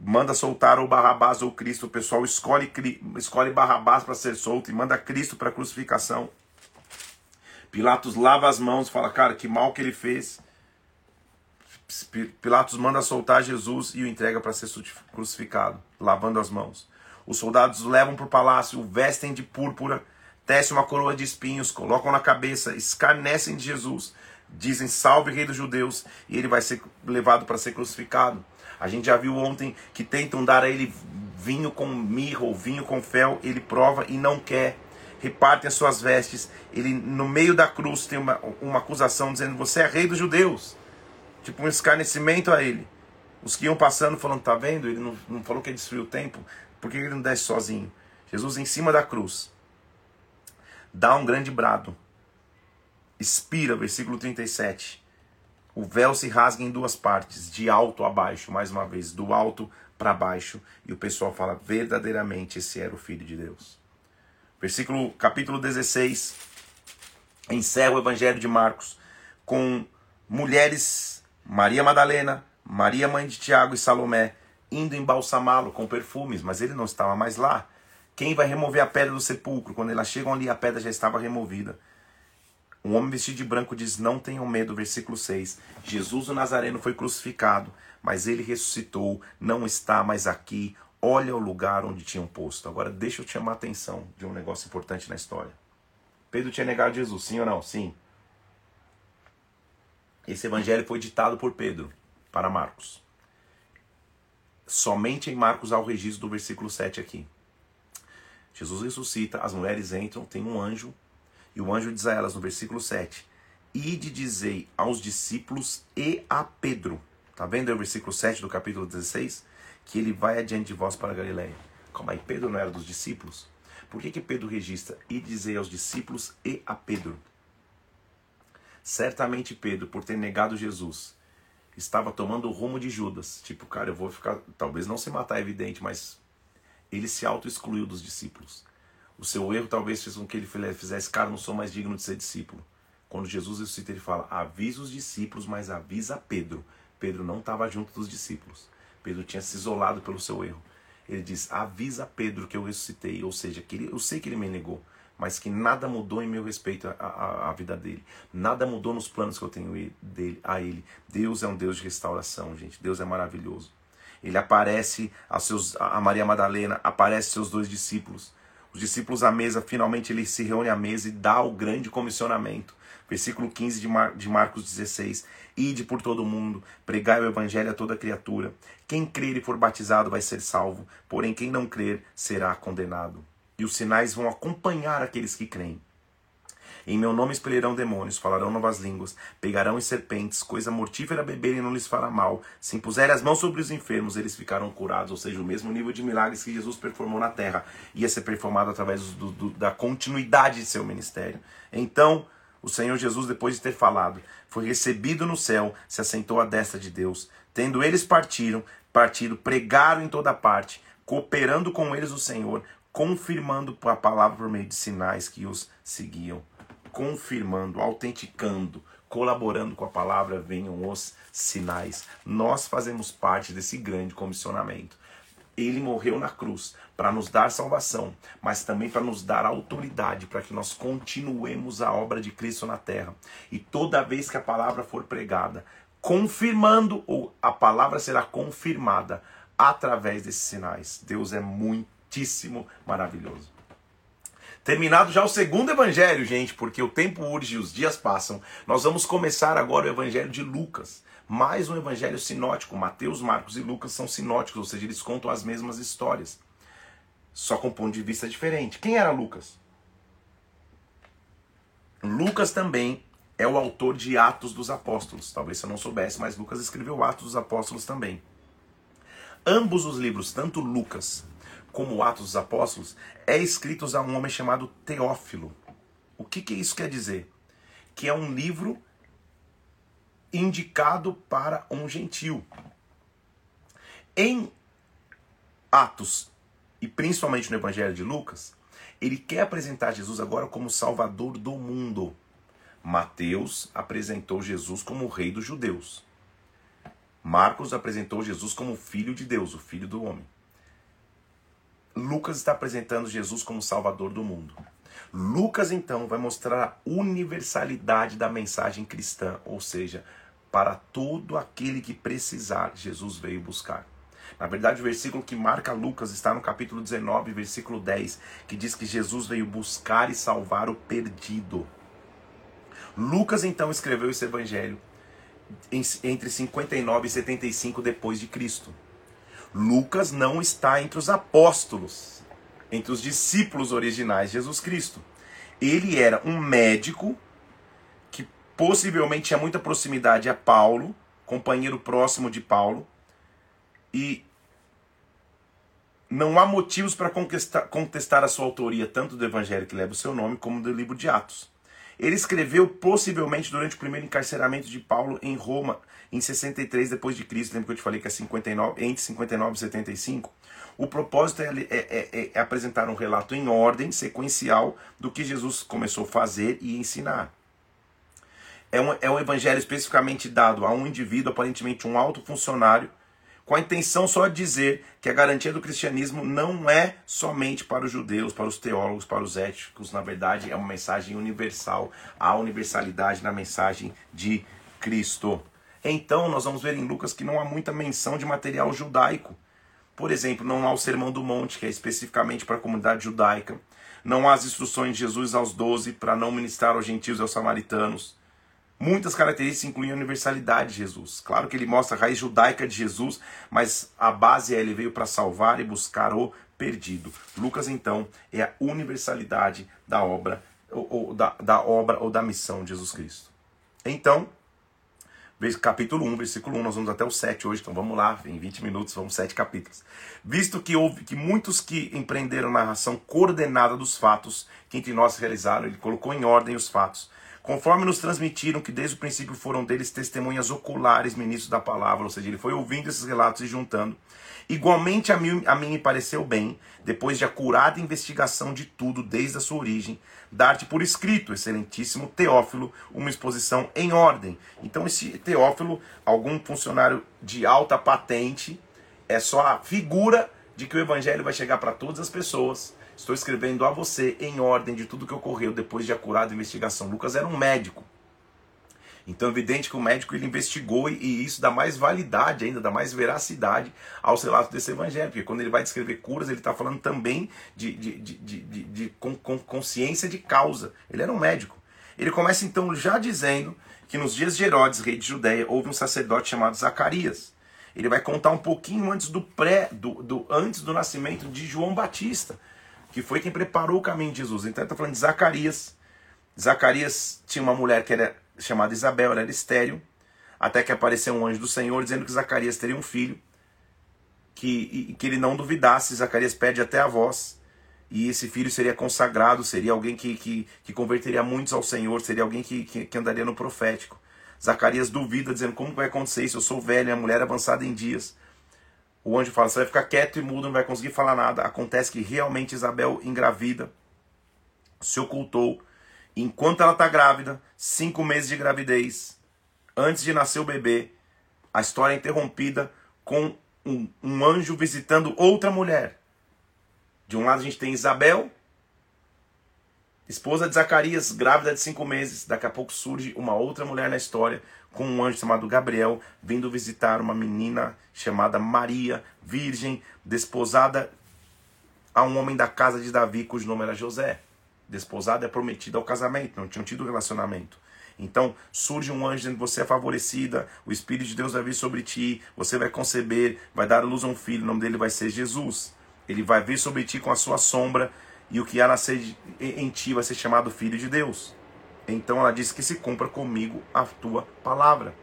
Manda soltar o Barrabás ou Cristo. O pessoal escolhe, escolhe Barrabás para ser solto e manda Cristo para a crucificação. Pilatos lava as mãos, fala, cara, que mal que ele fez. Pilatos manda soltar Jesus e o entrega para ser crucificado, lavando as mãos. Os soldados o levam para o palácio, o vestem de púrpura, tecem uma coroa de espinhos, colocam na cabeça, escarnecem de Jesus, dizem salve rei dos judeus, e ele vai ser levado para ser crucificado. A gente já viu ontem que tentam dar a ele vinho com mirra ou vinho com fel, ele prova e não quer. Repartem as suas vestes. Ele no meio da cruz tem uma, uma acusação dizendo: Você é rei dos judeus tipo um escarnecimento a ele. Os que iam passando falando, tá vendo? Ele não, não falou que ele destruiu o templo. Por que ele não desce sozinho? Jesus em cima da cruz. Dá um grande brado. Expira, versículo 37. O véu se rasga em duas partes, de alto a baixo, mais uma vez, do alto para baixo, e o pessoal fala: verdadeiramente esse era o filho de Deus. Versículo capítulo 16 encerra o evangelho de Marcos com mulheres Maria Madalena, Maria mãe de Tiago e Salomé, indo embalsamá-lo com perfumes, mas ele não estava mais lá. Quem vai remover a pedra do sepulcro? Quando elas chegam ali, a pedra já estava removida. Um homem vestido de branco diz: Não tenham medo, versículo 6. Jesus o Nazareno foi crucificado, mas ele ressuscitou, não está mais aqui. Olha o lugar onde tinham posto. Agora deixa eu te chamar a atenção de um negócio importante na história. Pedro tinha negado Jesus, sim ou não? Sim. Esse evangelho foi ditado por Pedro para Marcos. Somente em Marcos há o registro do versículo 7 aqui. Jesus ressuscita, as mulheres entram, tem um anjo, e o anjo diz a elas no versículo 7: Ide dizei aos discípulos e a Pedro. Tá vendo aí o versículo 7 do capítulo 16? Que ele vai adiante de vós para Galiléia. Calma aí, Pedro não era dos discípulos? Por que, que Pedro registra e dizei aos discípulos e a Pedro? Certamente Pedro, por ter negado Jesus, estava tomando o rumo de Judas. Tipo, cara, eu vou ficar. Talvez não se matar, é evidente, mas ele se auto-excluiu dos discípulos. O seu erro talvez fez com que ele fizesse, cara, não sou mais digno de ser discípulo. Quando Jesus ressuscita, ele fala: avisa os discípulos, mas avisa Pedro. Pedro não estava junto dos discípulos. Pedro tinha se isolado pelo seu erro. Ele diz: avisa Pedro que eu ressuscitei. Ou seja, que ele, eu sei que ele me negou mas que nada mudou em meu respeito à, vida dele. Nada mudou nos planos que eu tenho dele, a ele. Deus é um Deus de restauração, gente. Deus é maravilhoso. Ele aparece a, seus, a Maria Madalena, aparece seus dois discípulos. Os discípulos à mesa, finalmente ele se reúne à mesa e dá o grande comissionamento. Versículo 15 de, Mar, de Marcos 16. Ide por todo mundo, pregai o evangelho a toda criatura. Quem crer e for batizado vai ser salvo, porém quem não crer será condenado e os sinais vão acompanhar aqueles que creem. Em meu nome expelirão demônios, falarão novas línguas, pegarão em serpentes, coisa mortífera beberem não lhes fará mal. Se impuserem as mãos sobre os enfermos, eles ficarão curados. Ou seja, o mesmo nível de milagres que Jesus performou na terra ia ser performado através do, do, da continuidade de seu ministério. Então, o Senhor Jesus, depois de ter falado, foi recebido no céu, se assentou à destra de Deus. Tendo eles partiram, partido, pregaram em toda parte, cooperando com eles o Senhor, confirmando a palavra por meio de sinais que os seguiam, confirmando, autenticando, colaborando com a palavra, venham os sinais. Nós fazemos parte desse grande comissionamento. Ele morreu na cruz para nos dar salvação, mas também para nos dar autoridade para que nós continuemos a obra de Cristo na terra. E toda vez que a palavra for pregada, confirmando, ou a palavra será confirmada através desses sinais. Deus é muito muitíssimo maravilhoso. Terminado já o segundo evangelho, gente, porque o tempo urge e os dias passam, nós vamos começar agora o evangelho de Lucas. Mais um evangelho sinótico. Mateus, Marcos e Lucas são sinóticos, ou seja, eles contam as mesmas histórias. só com um ponto de vista diferente. Quem era Lucas? Lucas também é o autor de Atos dos Apóstolos. Talvez você não soubesse, mas Lucas escreveu Atos dos Apóstolos também. Ambos os livros, tanto Lucas como Atos dos Apóstolos, é escritos a um homem chamado Teófilo. O que, que isso quer dizer? Que é um livro indicado para um gentil. Em Atos, e principalmente no Evangelho de Lucas, ele quer apresentar Jesus agora como Salvador do mundo. Mateus apresentou Jesus como o Rei dos Judeus. Marcos apresentou Jesus como Filho de Deus, o Filho do Homem. Lucas está apresentando Jesus como Salvador do mundo. Lucas então vai mostrar a universalidade da mensagem cristã, ou seja, para todo aquele que precisar, Jesus veio buscar. Na verdade, o versículo que marca Lucas está no capítulo 19, versículo 10, que diz que Jesus veio buscar e salvar o perdido. Lucas então escreveu esse evangelho entre 59 e 75 depois de Cristo. Lucas não está entre os apóstolos, entre os discípulos originais de Jesus Cristo. Ele era um médico que possivelmente tinha muita proximidade a Paulo, companheiro próximo de Paulo, e não há motivos para contestar a sua autoria, tanto do evangelho que leva o seu nome, como do livro de Atos. Ele escreveu possivelmente durante o primeiro encarceramento de Paulo em Roma, em 63 depois de Cristo. Lembra que eu te falei que é 59, entre 59 e 75? O propósito é, é, é, é apresentar um relato em ordem, sequencial, do que Jesus começou a fazer e ensinar. É um, é um evangelho especificamente dado a um indivíduo, aparentemente um alto funcionário, com a intenção só de dizer que a garantia do cristianismo não é somente para os judeus, para os teólogos, para os éticos, na verdade é uma mensagem universal, a universalidade na mensagem de Cristo. Então, nós vamos ver em Lucas que não há muita menção de material judaico. Por exemplo, não há o Sermão do Monte, que é especificamente para a comunidade judaica. Não há as instruções de Jesus aos doze para não ministrar aos gentios e aos samaritanos. Muitas características incluem a universalidade de Jesus. Claro que ele mostra a raiz judaica de Jesus, mas a base é ele veio para salvar e buscar o perdido. Lucas, então, é a universalidade da obra, ou, ou da, da obra ou da missão de Jesus Cristo. Então, capítulo 1, versículo 1, nós vamos até o 7 hoje, então vamos lá, em 20 minutos, vamos sete capítulos. Visto que houve que muitos que empreenderam narração coordenada dos fatos que entre nós realizaram, ele colocou em ordem os fatos Conforme nos transmitiram que desde o princípio foram deles testemunhas oculares, ministros da palavra, ou seja, ele foi ouvindo esses relatos e juntando. Igualmente a mim, a mim me pareceu bem, depois de acurada investigação de tudo desde a sua origem, dar-te por escrito, excelentíssimo Teófilo, uma exposição em ordem. Então esse Teófilo, algum funcionário de alta patente, é só a figura de que o evangelho vai chegar para todas as pessoas Estou escrevendo a você em ordem de tudo que ocorreu depois de acurada investigação. Lucas era um médico. Então é evidente que o médico ele investigou e isso dá mais validade ainda, dá mais veracidade aos relatos desse evangelho. Porque quando ele vai descrever curas, ele está falando também de, de, de, de, de, com, com consciência de causa. Ele era um médico. Ele começa então já dizendo que nos dias de Herodes, rei de Judéia, houve um sacerdote chamado Zacarias. Ele vai contar um pouquinho antes do pré, do, do antes do nascimento de João Batista que foi quem preparou o caminho de Jesus. Então ele está falando de Zacarias. Zacarias tinha uma mulher que era chamada Isabel, ela era estéreo, até que apareceu um anjo do Senhor dizendo que Zacarias teria um filho, que, que ele não duvidasse. Zacarias pede até a voz, e esse filho seria consagrado, seria alguém que, que, que converteria muitos ao Senhor, seria alguém que, que, que andaria no profético. Zacarias duvida, dizendo: Como vai acontecer isso? Eu sou velho, minha mulher é avançada em dias. O anjo fala: você vai ficar quieto e mudo, não vai conseguir falar nada. Acontece que realmente Isabel engravida, se ocultou. Enquanto ela está grávida, cinco meses de gravidez, antes de nascer o bebê, a história é interrompida com um, um anjo visitando outra mulher. De um lado a gente tem Isabel, esposa de Zacarias, grávida de cinco meses. Daqui a pouco surge uma outra mulher na história, com um anjo chamado Gabriel, vindo visitar uma menina chamada Maria, virgem, desposada a um homem da casa de Davi, cujo nome era José. Desposada é prometida ao casamento, não tinham tido relacionamento. Então surge um anjo dizendo: Você é favorecida, o Espírito de Deus vai vir sobre ti, você vai conceber, vai dar à luz a um filho, o nome dele vai ser Jesus. Ele vai vir sobre ti com a sua sombra, e o que há nascer em ti vai ser chamado filho de Deus. Então ela diz que se cumpra comigo a tua palavra.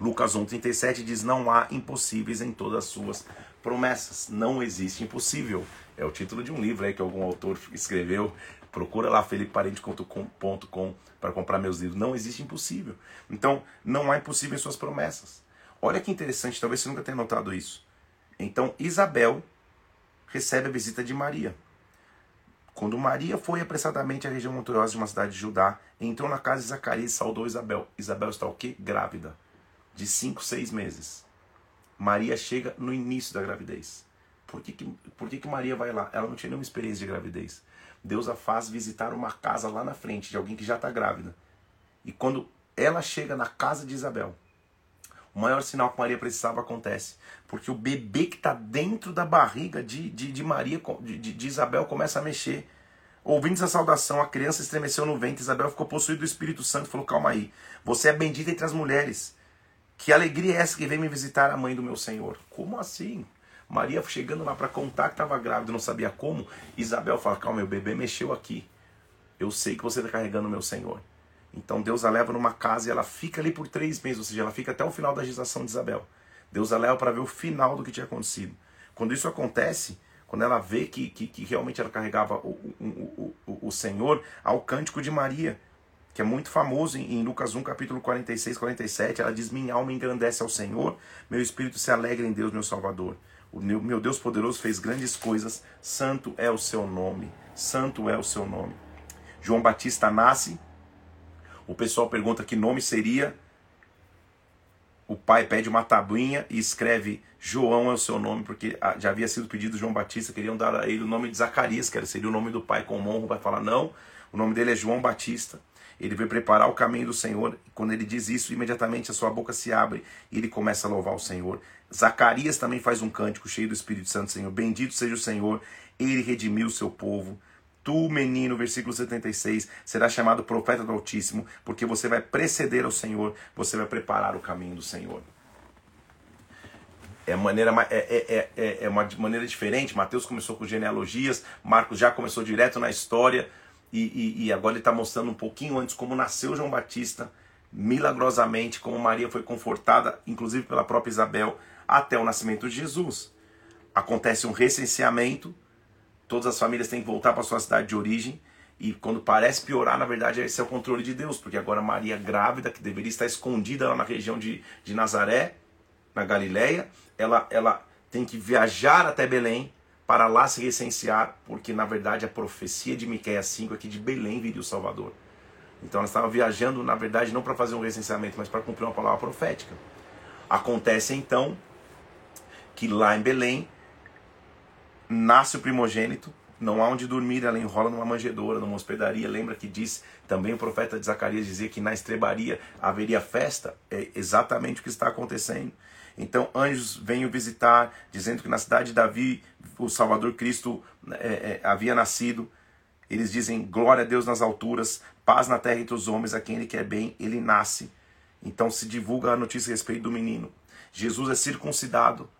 Lucas 1,37 diz: Não há impossíveis em todas as suas promessas. Não existe impossível. É o título de um livro aí que algum autor escreveu. Procura lá felipeparente.com para comprar meus livros. Não existe impossível. Então, não há impossível em suas promessas. Olha que interessante, talvez você nunca tenha notado isso. Então, Isabel recebe a visita de Maria. Quando Maria foi apressadamente à região montanhosa de uma cidade de Judá, entrou na casa de Zacarias e saudou Isabel. Isabel está o quê? Grávida. De 5, 6 meses. Maria chega no início da gravidez. Por que, que, por que, que Maria vai lá? Ela não tinha nenhuma experiência de gravidez. Deus a faz visitar uma casa lá na frente de alguém que já está grávida. E quando ela chega na casa de Isabel, o maior sinal que Maria precisava acontece. Porque o bebê que está dentro da barriga de, de, de Maria, de, de, Isabel, começa a mexer. Ouvindo essa saudação, a criança estremeceu no ventre. Isabel ficou possuída do Espírito Santo e falou: Calma aí, você é bendita entre as mulheres. Que alegria é essa que vem me visitar a mãe do meu Senhor? Como assim? Maria chegando lá para contar que estava grávida, não sabia como. Isabel fala: Calma, meu bebê mexeu aqui. Eu sei que você está carregando o meu Senhor. Então Deus a leva numa casa e ela fica ali por três meses, ou seja, ela fica até o final da gestação de Isabel. Deus a leva para ver o final do que tinha acontecido. Quando isso acontece, quando ela vê que, que, que realmente ela carregava o, o, o, o, Senhor, há o cântico de Maria, que é muito famoso em, em Lucas 1, capítulo 46, 47. Ela diz: Minha alma engrandece ao Senhor, meu espírito se alegra em Deus, meu Salvador. O meu, meu Deus poderoso fez grandes coisas, santo é o seu nome. Santo é o seu nome. João Batista nasce o pessoal pergunta que nome seria. O pai pede uma tabuinha e escreve João é o seu nome, porque ah, já havia sido pedido João Batista, queriam dar a ele o nome de Zacarias, que seria o nome do pai com honra. Vai falar, não, o nome dele é João Batista. Ele veio preparar o caminho do Senhor. Quando ele diz isso, imediatamente a sua boca se abre e ele começa a louvar o Senhor. Zacarias também faz um cântico cheio do Espírito Santo, Senhor. Bendito seja o Senhor, ele redimiu o seu povo. Tu, menino, versículo 76, será chamado profeta do Altíssimo, porque você vai preceder ao Senhor, você vai preparar o caminho do Senhor. É, maneira, é, é, é, é uma maneira diferente. Mateus começou com genealogias, Marcos já começou direto na história, e, e, e agora ele está mostrando um pouquinho antes como nasceu João Batista, milagrosamente, como Maria foi confortada, inclusive pela própria Isabel, até o nascimento de Jesus. Acontece um recenseamento todas as famílias têm que voltar para sua cidade de origem. E quando parece piorar, na verdade, esse é o controle de Deus, porque agora Maria grávida, que deveria estar escondida lá na região de, de Nazaré, na Galileia, ela, ela tem que viajar até Belém para lá se recensear, porque na verdade a profecia de Miqueias 5 é que de Belém viria o Salvador. Então ela estava viajando, na verdade, não para fazer um recenseamento, mas para cumprir uma palavra profética. Acontece então que lá em Belém nasce o primogênito, não há onde dormir, ela enrola numa manjedoura, numa hospedaria. Lembra que diz também o profeta de Zacarias dizia que na estrebaria haveria festa? É exatamente o que está acontecendo. Então anjos vêm o visitar, dizendo que na cidade de Davi o Salvador Cristo é, é, havia nascido. Eles dizem glória a Deus nas alturas, paz na terra entre os homens, a quem ele quer bem, ele nasce. Então se divulga a notícia a respeito do menino. Jesus é circuncidado,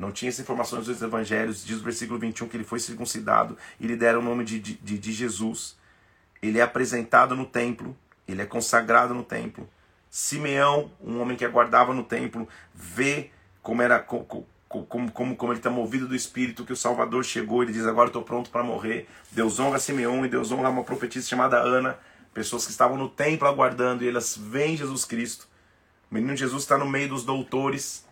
não tinha essas informações dos evangelhos. Diz o versículo 21 que ele foi circuncidado e lhe deram o nome de, de, de Jesus. Ele é apresentado no templo, ele é consagrado no templo. Simeão, um homem que aguardava no templo, vê como era como, como, como, como ele está movido do Espírito, que o Salvador chegou, ele diz, agora estou pronto para morrer. Deus honra Simeão e Deus honra uma profetisa chamada Ana, pessoas que estavam no templo aguardando, e elas veem Jesus Cristo. O menino Jesus está no meio dos doutores,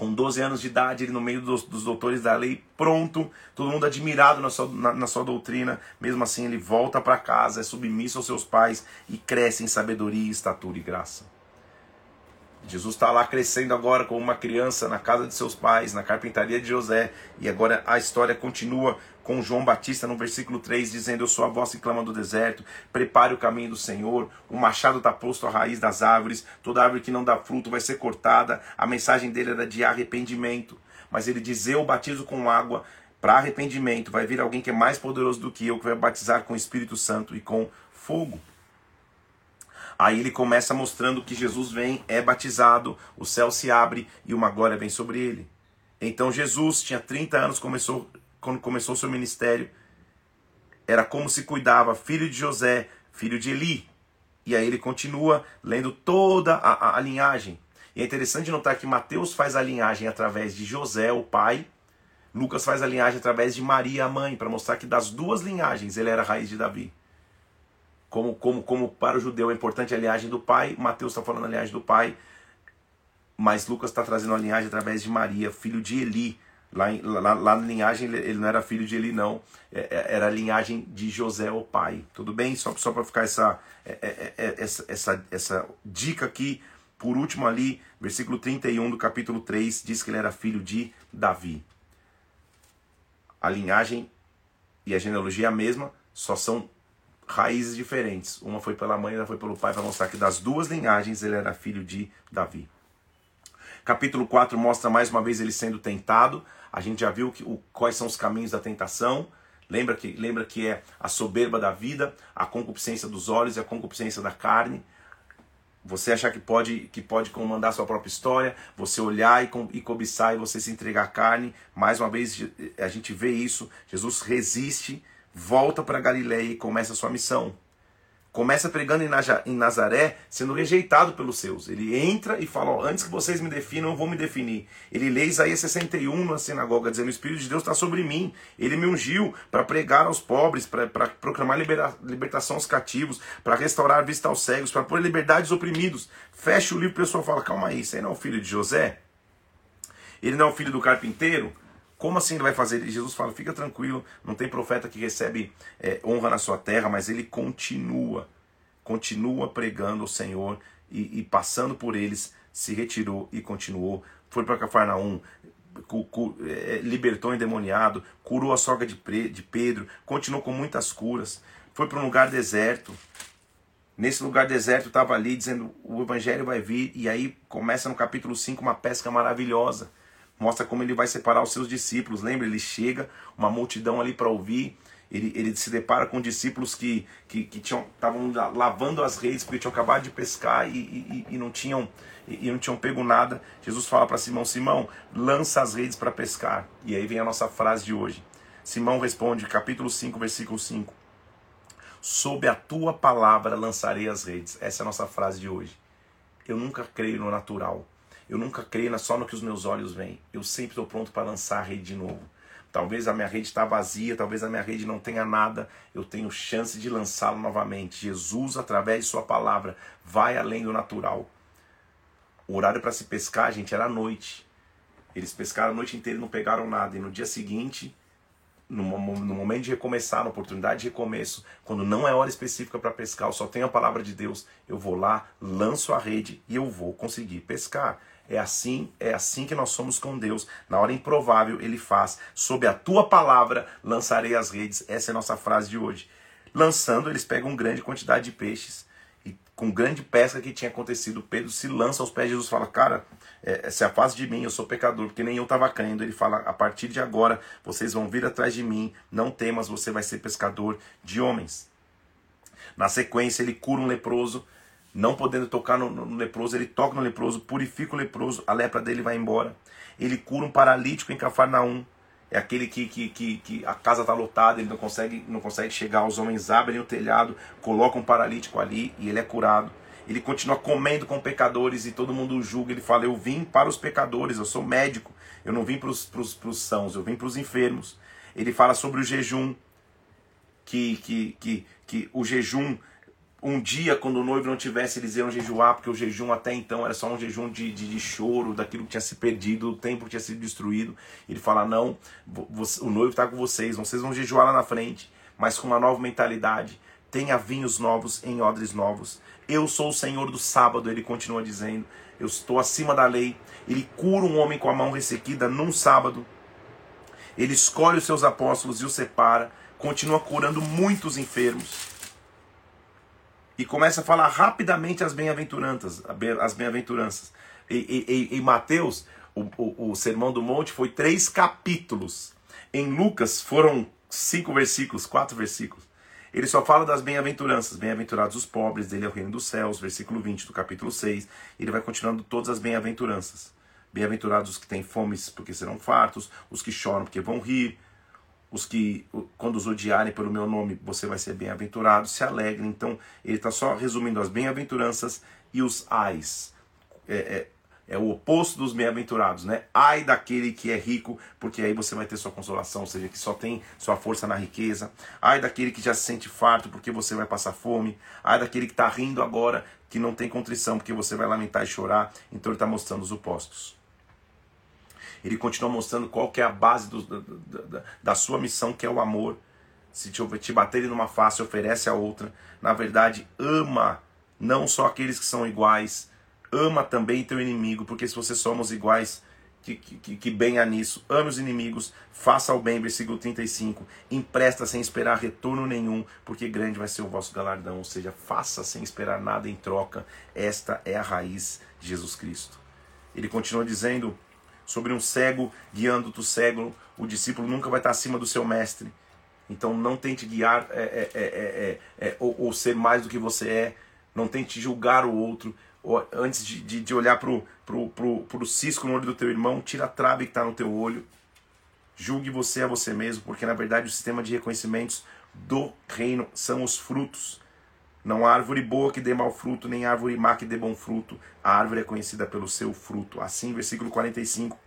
com 12 anos de idade, ele no meio dos, dos doutores da lei, pronto, todo mundo admirado na sua, na, na sua doutrina. Mesmo assim, ele volta para casa, é submisso aos seus pais e cresce em sabedoria, estatura e graça. Jesus está lá crescendo agora como uma criança na casa de seus pais, na carpintaria de José, e agora a história continua com João Batista no versículo 3, dizendo: Eu sou a voz que clama do deserto, prepare o caminho do Senhor, o machado está posto à raiz das árvores, toda árvore que não dá fruto vai ser cortada. A mensagem dele era de arrependimento, mas ele diz: Eu batizo com água para arrependimento, vai vir alguém que é mais poderoso do que eu, que vai batizar com o Espírito Santo e com fogo. Aí ele começa mostrando que Jesus vem, é batizado, o céu se abre e uma glória vem sobre ele. Então Jesus tinha 30 anos começou, quando começou seu ministério. Era como se cuidava, filho de José, filho de Eli. E aí ele continua lendo toda a, a, a linhagem. E é interessante notar que Mateus faz a linhagem através de José, o pai. Lucas faz a linhagem através de Maria, a mãe, para mostrar que das duas linhagens ele era a raiz de Davi. Como, como, como para o judeu é importante a linhagem do pai, Mateus está falando a linhagem do pai, mas Lucas está trazendo a linhagem através de Maria, filho de Eli. Lá, lá, lá na linhagem ele não era filho de Eli, não. É, é, era a linhagem de José, o pai. Tudo bem? Só, só para ficar essa, é, essa, essa, essa dica aqui. Por último, ali, versículo 31 do capítulo 3, diz que ele era filho de Davi. A linhagem e a genealogia é a mesma, só são raízes diferentes. Uma foi pela mãe, outra foi pelo pai, para mostrar que das duas linhagens ele era filho de Davi. Capítulo 4 mostra mais uma vez ele sendo tentado. A gente já viu que, o, quais são os caminhos da tentação. Lembra que, lembra que é a soberba da vida, a concupiscência dos olhos e a concupiscência da carne. Você achar que pode, que pode comandar sua própria história, você olhar e, e cobiçar e você se entregar à carne. Mais uma vez a gente vê isso. Jesus resiste, volta para Galiléia e começa a sua missão começa pregando em Nazaré, sendo rejeitado pelos seus. Ele entra e fala: ó, Antes que vocês me definam, eu vou me definir. Ele lê Isaías 61 na sinagoga, dizendo: O Espírito de Deus está sobre mim. Ele me ungiu para pregar aos pobres, para proclamar libera, libertação aos cativos, para restaurar a vista aos cegos, para pôr liberdade aos oprimidos. Fecha o livro, o pessoal fala: Calma aí, você não é o filho de José? Ele não é o filho do carpinteiro? Como assim ele vai fazer? E Jesus fala: fica tranquilo, não tem profeta que recebe é, honra na sua terra, mas ele continua, continua pregando o Senhor e, e passando por eles, se retirou e continuou. Foi para Cafarnaum, é, libertou o endemoniado, curou a sogra de, de Pedro, continuou com muitas curas. Foi para um lugar deserto, Nesse lugar deserto estava ali dizendo o evangelho vai vir e aí começa no capítulo 5 uma pesca maravilhosa mostra como ele vai separar os seus discípulos. Lembra? Ele chega, uma multidão ali para ouvir. Ele, ele se depara com discípulos que que, que tinham estavam lavando as redes porque tinham acabado de pescar e, e, e não tinham e, e não tinham pego nada. Jesus fala para Simão: Simão, lança as redes para pescar. E aí vem a nossa frase de hoje. Simão responde, capítulo 5, versículo 5. Sob a tua palavra lançarei as redes. Essa é a nossa frase de hoje. Eu nunca creio no natural. Eu nunca creio só no que os meus olhos veem. Eu sempre estou pronto para lançar a rede de novo. Talvez a minha rede está vazia, talvez a minha rede não tenha nada. Eu tenho chance de lançá-la novamente. Jesus, através de Sua palavra, vai além do natural. O horário para se pescar, gente, era à noite. Eles pescaram a noite inteira e não pegaram nada. E no dia seguinte, no, no momento de recomeçar, na oportunidade de recomeço, quando não é hora específica para pescar, eu só tenho a palavra de Deus, eu vou lá, lanço a rede e eu vou conseguir pescar. É assim, é assim que nós somos com Deus. Na hora improvável, ele faz. Sob a tua palavra lançarei as redes. Essa é a nossa frase de hoje. Lançando, eles pegam grande quantidade de peixes. E com grande pesca que tinha acontecido, Pedro se lança aos pés de Jesus fala: Cara, é, se afaste de mim, eu sou pecador, porque nem eu estava crendo. Ele fala: A partir de agora, vocês vão vir atrás de mim. Não temas, você vai ser pescador de homens. Na sequência, ele cura um leproso não podendo tocar no, no, leproso, ele toca no leproso, purifica o leproso, a lepra dele vai embora. Ele cura um paralítico em Cafarnaum. É aquele que, que, que, que a casa está lotada, ele não consegue, não consegue chegar. Os homens abrem o telhado, colocam um paralítico ali e ele é curado. Ele continua comendo com pecadores e todo mundo julga. Ele fala: Eu vim para os pecadores, eu sou médico. Eu não vim para os, para os, para os sãos, eu vim para os enfermos. Ele fala sobre o jejum, que, que, que, que o jejum um dia, quando o noivo não tivesse, eles iam jejuar, porque o jejum até então era só um jejum de, de, de choro, daquilo que tinha se perdido, o tempo que tinha sido destruído. Ele fala: Não, o noivo está com vocês, vocês vão jejuar lá na frente, mas com uma nova mentalidade. Tenha vinhos novos em odres novos. Eu sou o Senhor do sábado, ele continua dizendo. Eu estou acima da lei. Ele cura um homem com a mão ressequida num sábado. Ele escolhe os seus apóstolos e os separa. Continua curando muitos enfermos e começa a falar rapidamente as bem-aventuranças, as bem-aventuranças. E, Mateus, o, o, o, Sermão do Monte foi três capítulos. Em Lucas foram cinco versículos, quatro versículos. Ele só fala das bem-aventuranças. Bem-aventurados os pobres, dele é o reino dos céus, versículo 20 do capítulo 6. Ele vai continuando todas as bem-aventuranças. Bem-aventurados os que têm fome, porque serão fartos, os que choram, porque vão rir, os que, quando os odiarem pelo meu nome, você vai ser bem-aventurado, se alegrem. Então, ele está só resumindo as bem-aventuranças e os ais. É, é, é o oposto dos bem-aventurados, né? Ai daquele que é rico, porque aí você vai ter sua consolação, ou seja, que só tem sua força na riqueza. Ai daquele que já se sente farto, porque você vai passar fome. Ai daquele que está rindo agora, que não tem contrição, porque você vai lamentar e chorar. Então ele está mostrando os opostos. Ele continua mostrando qual que é a base do, da, da, da, sua missão, que é o amor. Se te, te baterem numa face, oferece a outra. Na verdade, ama não só aqueles que são iguais, ama também teu inimigo, porque se vocês somos iguais, que, que, que benha nisso. Ame os inimigos, faça o bem, versículo 35. Empresta sem esperar retorno nenhum, porque grande vai ser o vosso galardão. Ou seja, faça sem esperar nada em troca. Esta é a raiz de Jesus Cristo. Ele continua dizendo sobre um cego guiando o cego. O discípulo nunca vai estar acima do seu mestre. Então não tente guiar é, é, é, ou, ou ser mais do que você é. Não tente julgar o outro antes de, de, de olhar pro, pro, pro, pro cisco no olho do teu irmão, tira a trave que está no teu olho. Julgue você a você mesmo, porque na verdade o sistema de reconhecimentos do reino são os frutos. Não há árvore boa que dê mau fruto, nem árvore má que dê bom fruto. A árvore é conhecida pelo seu fruto. Assim, versículo 45.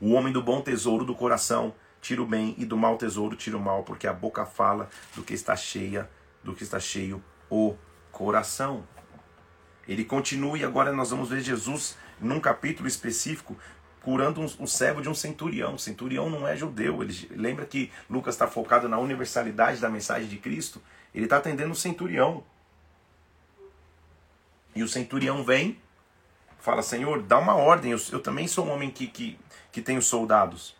O homem do bom tesouro do coração tira o bem, e do mau tesouro tira o mal, porque a boca fala do que está cheia, do que está cheio o coração. Ele continua e agora nós vamos ver Jesus num capítulo específico curando um, um servo de um centurião. Centurião não é judeu. Ele lembra que Lucas está focado na universalidade da mensagem de Cristo. Ele está atendendo um centurião. E o centurião vem, fala: Senhor, dá uma ordem. Eu, eu também sou um homem que, que, que tenho soldados.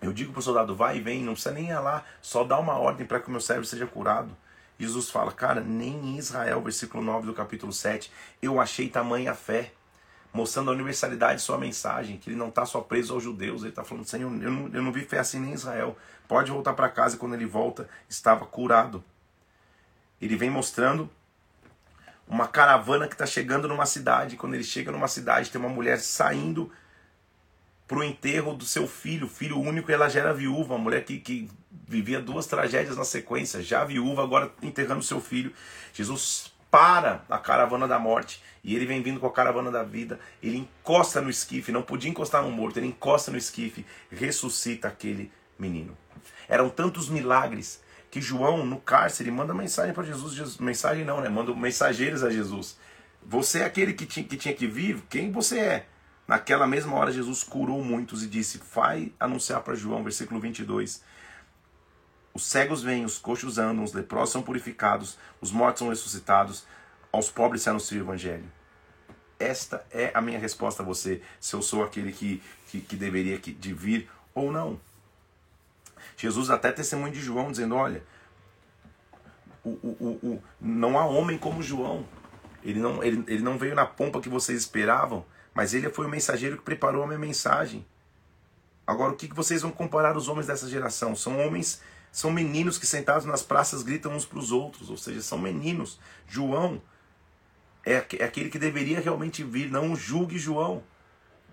Eu digo para o soldado: vai e vem, não precisa nem ir lá, só dá uma ordem para que o meu servo seja curado. Jesus fala, cara, nem em Israel, versículo 9 do capítulo 7, eu achei tamanha fé, mostrando a universalidade de sua mensagem, que ele não está só preso aos judeus, ele está falando, Senhor, eu não, eu não vi fé assim nem em Israel, pode voltar para casa, e quando ele volta, estava curado. Ele vem mostrando uma caravana que está chegando numa cidade, quando ele chega numa cidade, tem uma mulher saindo para o enterro do seu filho, filho único, e ela já era viúva, uma mulher que, que vivia duas tragédias na sequência, já viúva, agora enterrando seu filho. Jesus para a caravana da morte. E ele vem vindo com a caravana da vida. Ele encosta no esquife, não podia encostar no morto, ele encosta no esquife, ressuscita aquele menino. Eram tantos milagres que João, no cárcere, manda mensagem para Jesus, Jesus. Mensagem não, né? Manda mensageiros a Jesus. Você é aquele que tinha, que tinha que vir? Quem você é? Naquela mesma hora, Jesus curou muitos e disse: Vai anunciar para João, versículo 22. Os cegos vêm, os coxos andam, os leprosos são purificados, os mortos são ressuscitados, aos pobres se anuncia o evangelho. Esta é a minha resposta a você, se eu sou aquele que, que, que deveria de vir ou não. Jesus até testemunho de João, dizendo: Olha, o, o, o, o, não há homem como João. Ele não, ele, ele não veio na pompa que vocês esperavam, mas ele foi o mensageiro que preparou a minha mensagem. Agora, o que vocês vão comparar os homens dessa geração? São homens, são meninos que sentados nas praças gritam uns para os outros, ou seja, são meninos. João é, é aquele que deveria realmente vir, não julgue João.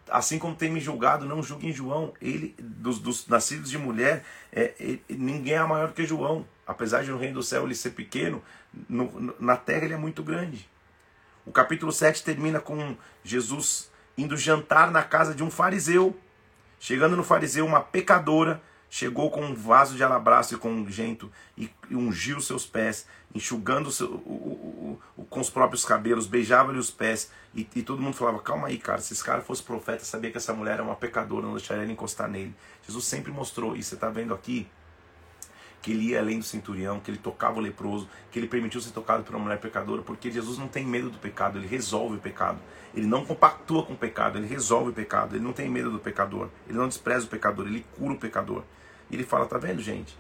Assim como tem me julgado, não julguem João. Ele, dos, dos nascidos de mulher, é, ele, ninguém é maior que João. Apesar de no reino do céu ele ser pequeno, no, na terra ele é muito grande. O capítulo 7 termina com Jesus indo jantar na casa de um fariseu. Chegando no fariseu, uma pecadora chegou com um vaso de alabastro e com um gento e ungiu seus pés, enxugando seu, o, o, o, com os próprios cabelos, beijava-lhe os pés. E, e, todo mundo falava: Calma aí, cara, se esse cara fosse profeta, sabia que essa mulher era uma pecadora, não deixaria ele encostar nele. Jesus sempre mostrou, e você está vendo aqui, que ele ia além do centurião, que ele tocava o leproso, que ele permitiu ser tocado por uma mulher pecadora, porque Jesus não tem medo do pecado, ele resolve o pecado. Ele não compactua com o pecado, ele resolve o pecado, ele não tem medo do pecador, ele não despreza o pecador, ele cura o pecador. E ele fala: tá vendo, gente?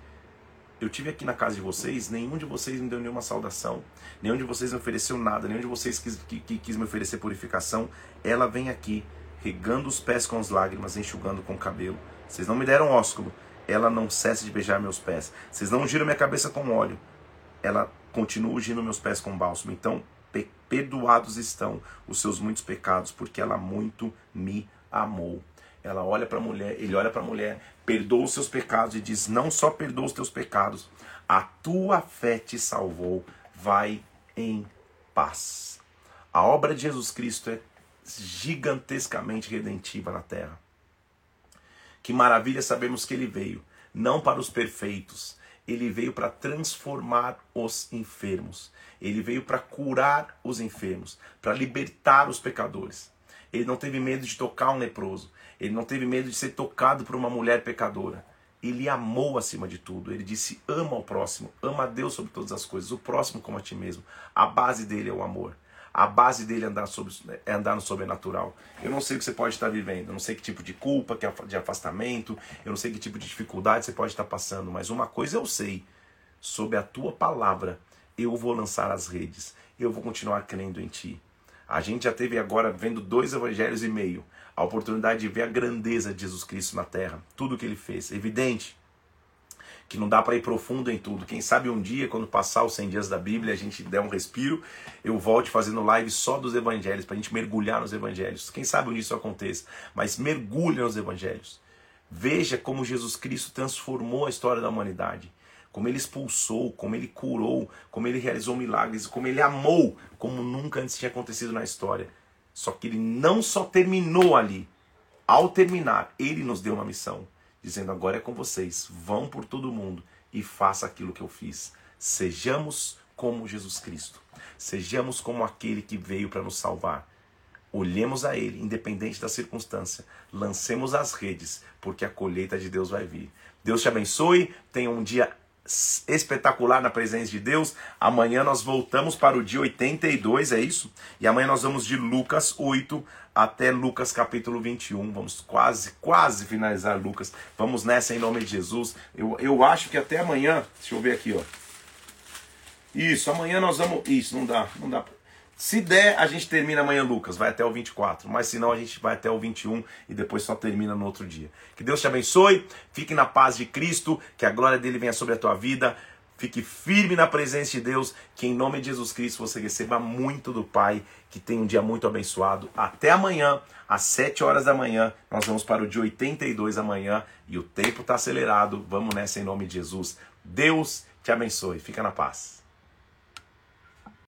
Eu tive aqui na casa de vocês, nenhum de vocês me deu nenhuma saudação, nenhum de vocês me ofereceu nada, nenhum de vocês quis, que, que, quis me oferecer purificação. Ela vem aqui, regando os pés com as lágrimas, enxugando com o cabelo. Vocês não me deram ósculo, ela não cessa de beijar meus pés. Vocês não ungiram minha cabeça com óleo, ela continua ungindo meus pés com bálsamo. Então, perdoados estão os seus muitos pecados, porque ela muito me amou. Ela olha para a mulher, ele olha para a mulher, perdoa os seus pecados e diz: Não só perdoa os teus pecados, a tua fé te salvou. Vai em paz. A obra de Jesus Cristo é gigantescamente redentiva na terra. Que maravilha sabemos que ele veio, não para os perfeitos, ele veio para transformar os enfermos. Ele veio para curar os enfermos, para libertar os pecadores. Ele não teve medo de tocar um leproso. Ele não teve medo de ser tocado por uma mulher pecadora. Ele amou acima de tudo. Ele disse: ama o próximo, ama a Deus sobre todas as coisas, o próximo como a ti mesmo. A base dele é o amor. A base dele é andar, sobre, é andar no sobrenatural. Eu não sei o que você pode estar vivendo, eu não sei que tipo de culpa, de afastamento, eu não sei que tipo de dificuldade você pode estar passando, mas uma coisa eu sei: sob a tua palavra eu vou lançar as redes, eu vou continuar crendo em ti. A gente já teve agora, vendo dois evangelhos e meio, a oportunidade de ver a grandeza de Jesus Cristo na terra, tudo que ele fez. Evidente que não dá para ir profundo em tudo. Quem sabe um dia, quando passar os 100 dias da Bíblia, a gente der um respiro, eu volte fazendo live só dos evangelhos, para a gente mergulhar nos evangelhos. Quem sabe dia isso aconteça, mas mergulhe nos evangelhos. Veja como Jesus Cristo transformou a história da humanidade como ele expulsou, como ele curou, como ele realizou milagres, como ele amou, como nunca antes tinha acontecido na história. Só que ele não só terminou ali. Ao terminar, ele nos deu uma missão, dizendo: agora é com vocês, vão por todo mundo e faça aquilo que eu fiz. Sejamos como Jesus Cristo. Sejamos como aquele que veio para nos salvar. Olhemos a Ele, independente da circunstância. Lancemos as redes, porque a colheita de Deus vai vir. Deus te abençoe. Tenha um dia espetacular na presença de Deus. Amanhã nós voltamos para o dia 82, é isso? E amanhã nós vamos de Lucas 8 até Lucas capítulo 21. Vamos quase, quase finalizar Lucas. Vamos nessa em nome de Jesus. Eu, eu acho que até amanhã, deixa eu ver aqui, ó. Isso, amanhã nós vamos. Isso, não dá, não dá. Se der, a gente termina amanhã Lucas, vai até o 24. Mas se não, a gente vai até o 21 e depois só termina no outro dia. Que Deus te abençoe, fique na paz de Cristo, que a glória dele venha sobre a tua vida. Fique firme na presença de Deus, que em nome de Jesus Cristo você receba muito do Pai, que tenha um dia muito abençoado. Até amanhã, às 7 horas da manhã, nós vamos para o dia 82 amanhã e o tempo está acelerado. Vamos nessa em nome de Jesus. Deus te abençoe. Fica na paz.